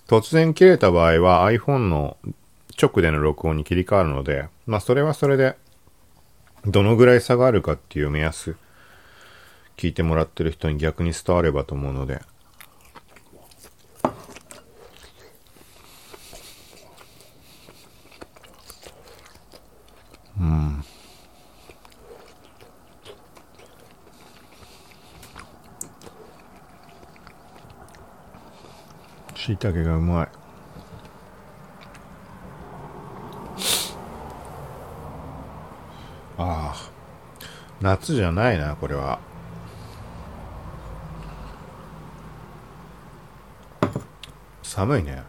突然切れた場合は iPhone の直での録音に切り替わるのでまあそれはそれでどのぐらい差があるかっていう目安、聞いてもらってる人に逆に伝わればと思うので、うん。しいたけがうまい。夏じゃないなこれは。寒いね。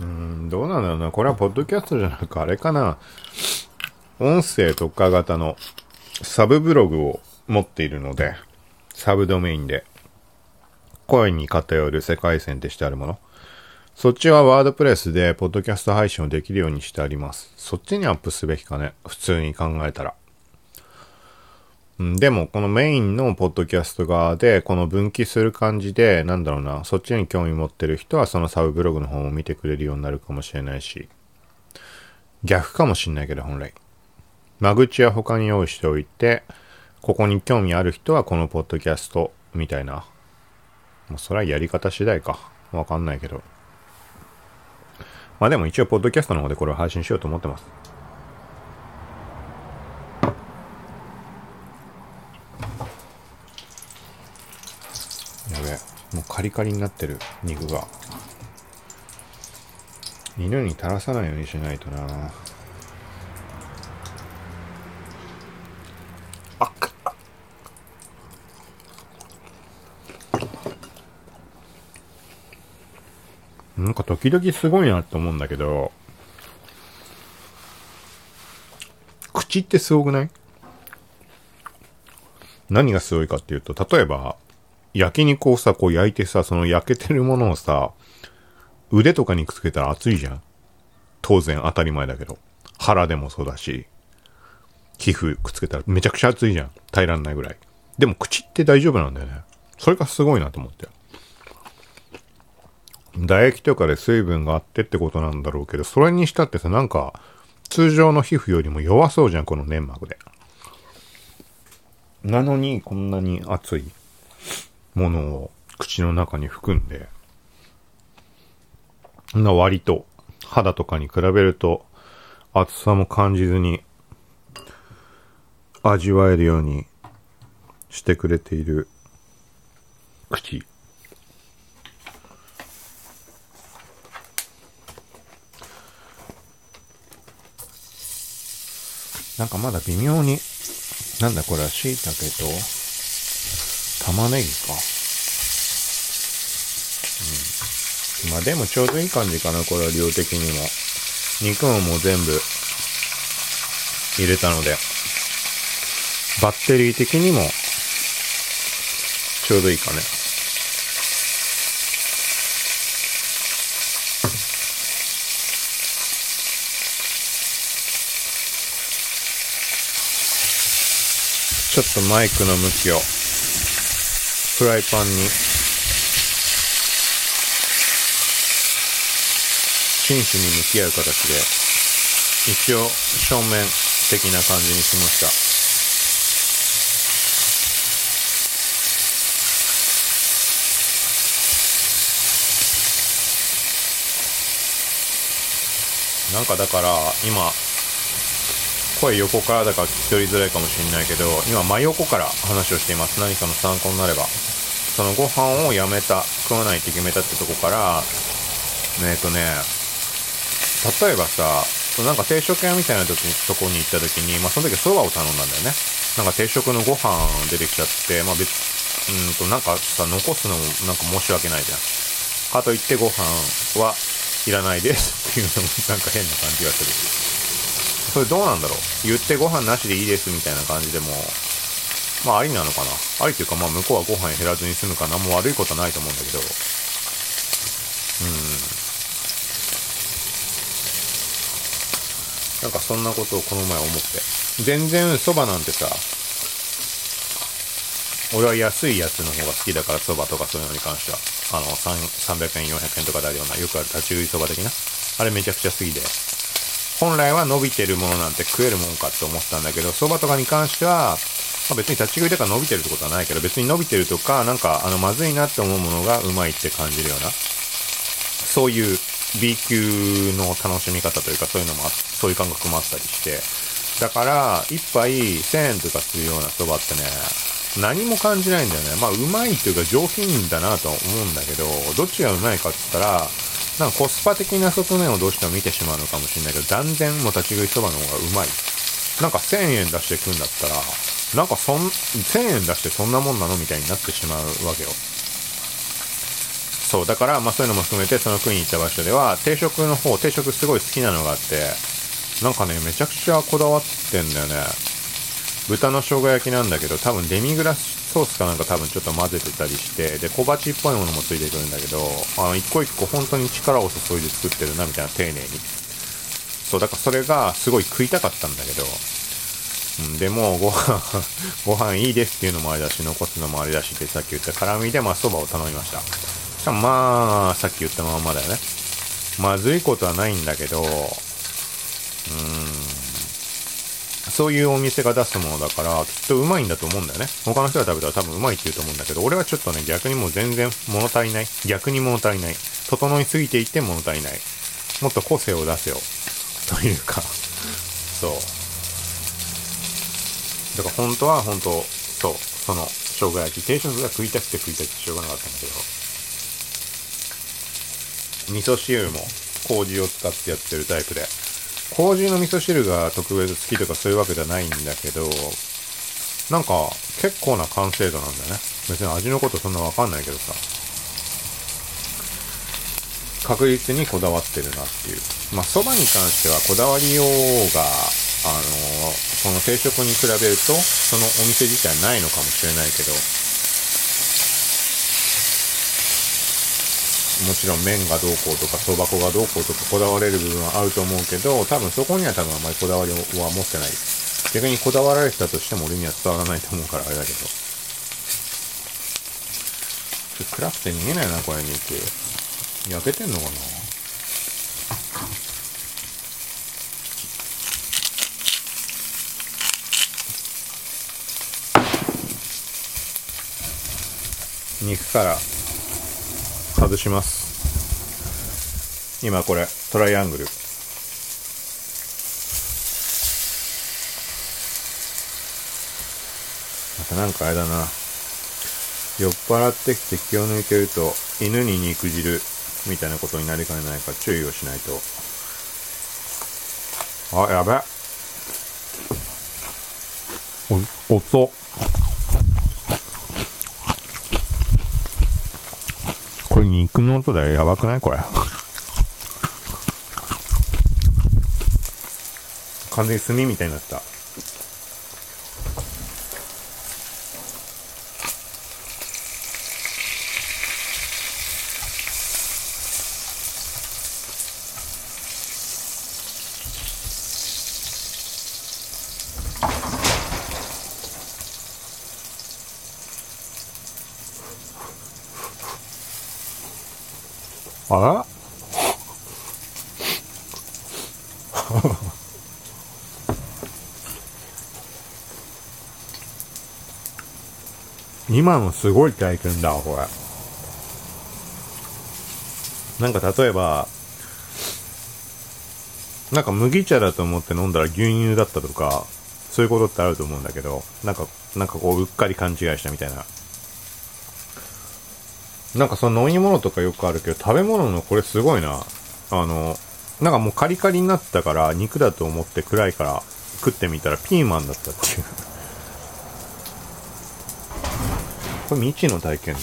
うんどうなんだろうな。これはポッドキャストじゃなくあれかな。音声特化型のサブブログを持っているのでサブドメインで。声に偏る世界線ってしてあるもの。そっちはワードプレスでポッドキャスト配信をできるようにしてあります。そっちにアップすべきかね。普通に考えたら。でも、このメインのポッドキャスト側で、この分岐する感じで、なんだろうな、そっちに興味持ってる人は、そのサブブログの方を見てくれるようになるかもしれないし、逆かもしんないけど、本来。間口は他に用意しておいて、ここに興味ある人はこのポッドキャストみたいなもうそれはやり方次第か。わかんないけど。まあでも一応、ポッドキャストの方でこれを配信しようと思ってます。やべえ。もうカリカリになってる、肉が。犬に垂らさないようにしないとな。なんか時々すごいなって思うんだけど、口ってすごくない？何がすごいかっていうと、例えば、焼肉をさ、こう焼いてさ、その焼けてるものをさ、腕とかにくっつけたら熱いじゃん。当然当たり前だけど。腹でもそうだし、皮膚くっつけたらめちゃくちゃ熱いじゃん。耐えらんないぐらい。でも口って大丈夫なんだよね。それがすごいなと思って。唾液とかで水分があってってことなんだろうけど、それにしたってさ、なんか、通常の皮膚よりも弱そうじゃん、この粘膜で。なのに、こんなに熱いものを口の中に含んで、な割と肌とかに比べると熱さも感じずに味わえるようにしてくれている口。なんかまだ微妙に、なんだこれは椎茸と玉ねぎか。うん。まあでもちょうどいい感じかな、これは量的にも。肉ももう全部入れたので、バッテリー的にもちょうどいいかね。っとマイクの向きをフライパンに。真摯に向き合う形で一応正面的な感じにしました。なんかだから今声横からだから聞き取りづらいかもしれないけど今真横から話をしています。何かの参考になれば。そのご飯をやめた食わないって決めたってとこからえっ、とね例えばさなんか定食屋みたいな時にとこに行った時にまあその時蕎麦を頼んだんだよね。なんか定食のご飯出てきちゃってまあ別うんとなんかさ残すのもなんか申し訳ないじゃん。かといってご飯はいらないですっていうのもなんか変な感じがする。それどうなんだろう？言ってご飯なしでいいですみたいな感じでも、まあありなのかな？ありというかまあ向こうはご飯減らずに済むかなもう悪いことはないと思うんだけど、うん。なんかそんなことをこの前思って。全然蕎麦なんてさ、俺は安いやつの方が好きだから蕎麦とかそういうのに関しては。あの、300円、400円とかであるような、よくある立ち食い蕎麦的な。あれめちゃくちゃ好きで。本来は伸びてるものなんて食えるもんかって思ったんだけど、蕎麦とかに関しては、まあ、別に立ち食いとか伸びてるってことはないけど、別に伸びてるとか、なんか、あの、まずいなって思うものがうまいって感じるような、そういう B 級の楽しみ方というか、そういうのもあそういう感覚もあったりして、だから、一杯1000円とかするような蕎麦ってね、何も感じないんだよね。まあ、うまいというか上品だなとは思うんだけど、どっちがうまいかって言ったら、なんかコスパ的な側面をどうしても見てしまうのかもしれないけど、断然もう立ち食いそばの方がうまい。なんか1000円出して食うんだったら、なんかそん、1000円出してそんなもんなのみたいになってしまうわけよ。そう、だから、まあそういうのも含めて、その国に行った場所では、定食の方、定食すごい好きなのがあって、なんかね、めちゃくちゃこだわってんだよね。豚の生姜焼きなんだけど、多分デミグラスソースかなんか多分ちょっと混ぜてたりして、で、小鉢っぽいものもついてくるんだけど、あの、一個一個本当に力を注いで作ってるな、みたいな、丁寧に。そう、だからそれがすごい食いたかったんだけど、うん、でも、ご飯 [LAUGHS] ご飯いいですっていうのもあれだし、残すのもあれだしってさっき言った辛味で、まあ、蕎麦を頼みました。しかもまあ、さっき言ったまんまだよね。まずいことはないんだけど、うーん、そういうお店が出すものだから、きっとうまいんだと思うんだよね。他の人が食べたら多分うまいって言うと思うんだけど、俺はちょっとね、逆にもう全然物足りない。逆に物足りない。整いすぎていて物足りない。もっと個性を出せよ。[LAUGHS] というかそう。だから本当は本当、そう、その、生姜焼き、定食が食いたくて食いたくてしょうがなかったんだけど、味噌汁も麹を使ってやってるタイプで、麹の味噌汁が特別好きとかそういうわけじゃないんだけど、なんか結構な完成度なんだよね。別に味のことそんなわかんないけどさ。確実にこだわってるなっていう。まあ、蕎麦に関してはこだわりようが、あのその定食に比べると、そのお店自体ないのかもしれないけど、もちろん麺がどうこうとか、そば粉がどうこうとかこだわれる部分はあると思うけど、多分そこには多分あまりこだわりは持ってない。逆にこだわられてたとしても俺には伝わらないと思うからあれだけど。暗くて見えないな、これ肉。焼けてんのかな？肉から外します。今これトライアングル。またなんかあれだな。酔っ払ってきて気を抜いてると犬に肉汁みたいなことになりかねないか注意をしないと。あやべ。おっ。遅っこれ肉の音だよ。やばくない？これ。完全に炭みたいになった。あら今のすごい体験だ、これ。なんか例えば、なんか麦茶だと思って飲んだら牛乳だったとか、そういうことってあると思うんだけど、なんか、なんかこう、うっかり勘違いしたみたいな。なんかその飲み物とかよくあるけど、食べ物のこれすごいな。あの、なんかもうカリカリになったから肉だと思って暗いから食ってみたらピーマンだったっていう。これ未知の体験だ。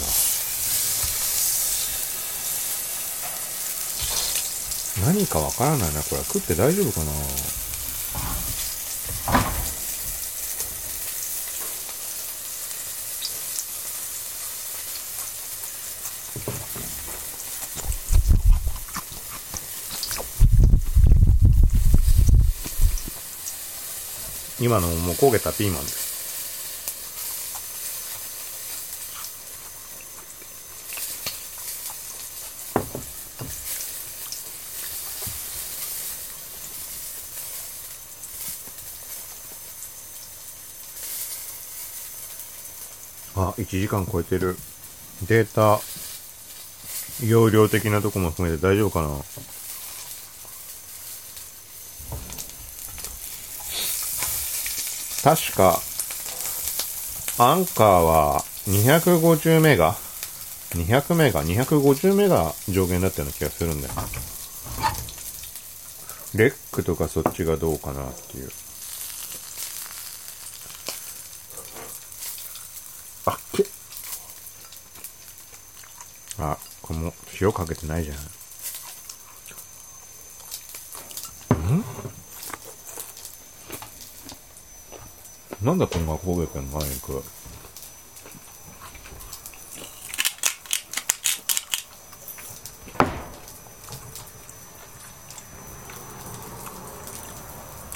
何かわからないな、これ。食って大丈夫かな？今のもう焦げたピーマンです。あ、1時間超えてる。データ、容量的なとこも含めて大丈夫かな確か、アンカーは250メガ ?200 メガ ?250 メガ上限だったような気がするんだよ。レックとかそっちがどうかなっていう。あっけあ、これも塩かけてないじゃん。ん？なんだこんな焦げてんの？肉。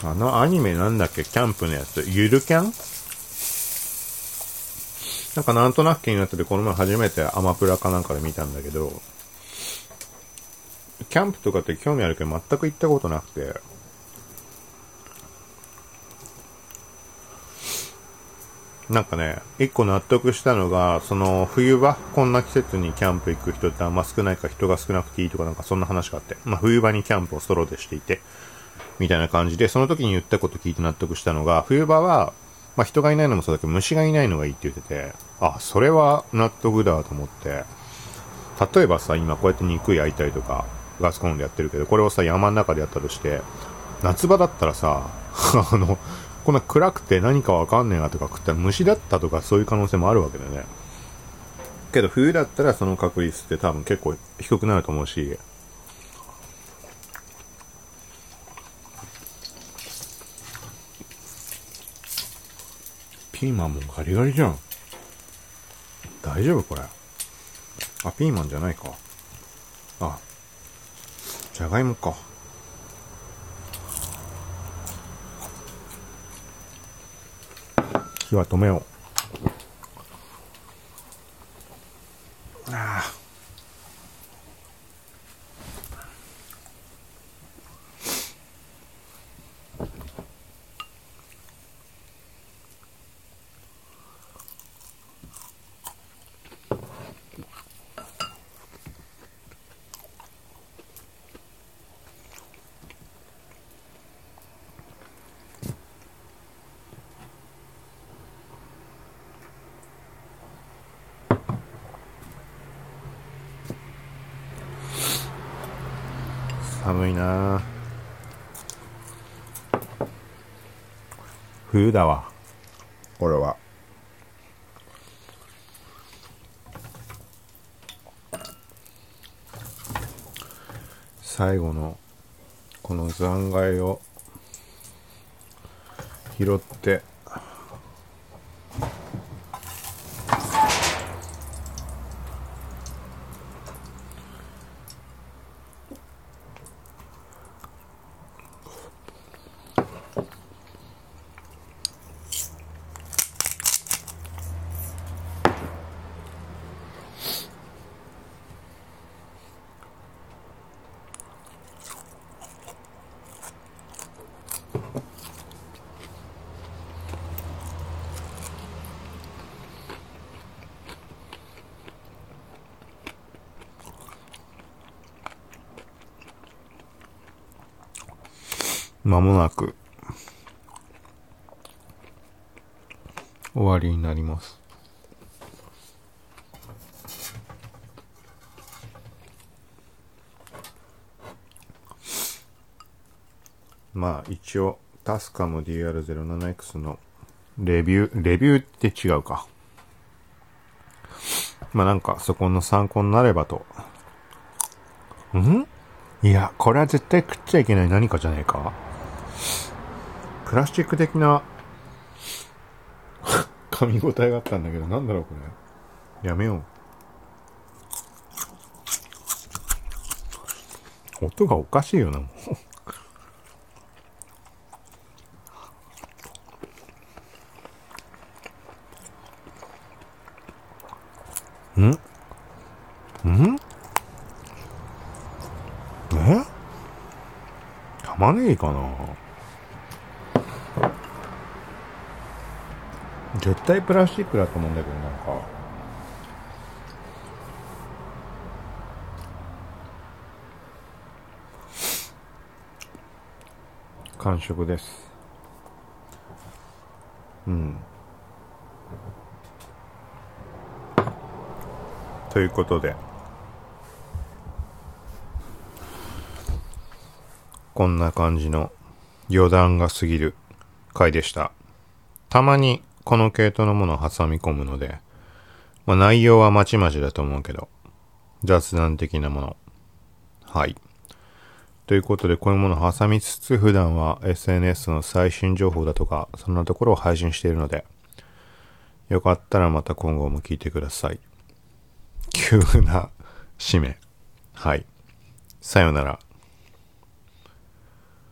あのアニメなんだっけ？キャンプのやつ。ゆるキャン？なんかなんとなく気になってて、この前初めてアマプラかなんかで見たんだけど、キャンプとかって興味あるけど全く行ったことなくて、なんかね、一個納得したのが、その冬場、こんな季節にキャンプ行く人ってあんま少ないか人が少なくていいとかなんかそんな話があって、まあ冬場にキャンプをソロでしていて、みたいな感じで、その時に言ったこと聞いて納得したのが、冬場は、まあ人がいないのもそうだけど虫がいないのがいいって言ってて、あ、それは納得だと思って、例えばさ、今こうやって肉焼いたりとか、ガスコンロでやってるけど、これをさ、山の中でやったとして、夏場だったらさ、[LAUGHS] あの、こんな暗くて何かわかんねえなとか食ったら虫だったとかそういう可能性もあるわけだよね。けど冬だったらその確率って多分結構低くなると思うし、ピーマンもガリガリじゃん。大丈夫これ。あ、ピーマンじゃないか。あ、じゃがいもか。火は止めよう。ああな冬だわ。これは。最後のこの残骸を拾って。まもなく終わりになります。まあ一応タスカム DR07X のレビュー、レビューって違うか。まあなんかそこの参考になればと。ん？いや、これは絶対食っちゃいけない何かじゃねえかプラスチック的な [LAUGHS] 噛み応えがあったんだけど、なんだろうこれ。やめよう。音がおかしいよな、もう。[LAUGHS] ん？ん？え？玉ねぎかな絶対プラスチックだと思うんだけどなんか。完食です。うん。ということで。こんな感じの余談が過ぎる回でした。たまにこの系統のものを挟み込むので、まあ、内容はまちまちだと思うけど、雑談的なもの。はい。ということで、こういうものを挟みつつ、普段は SNS の最新情報だとか、そんなところを配信しているので、よかったらまた今後も聞いてください。急な締め。はい。さよなら。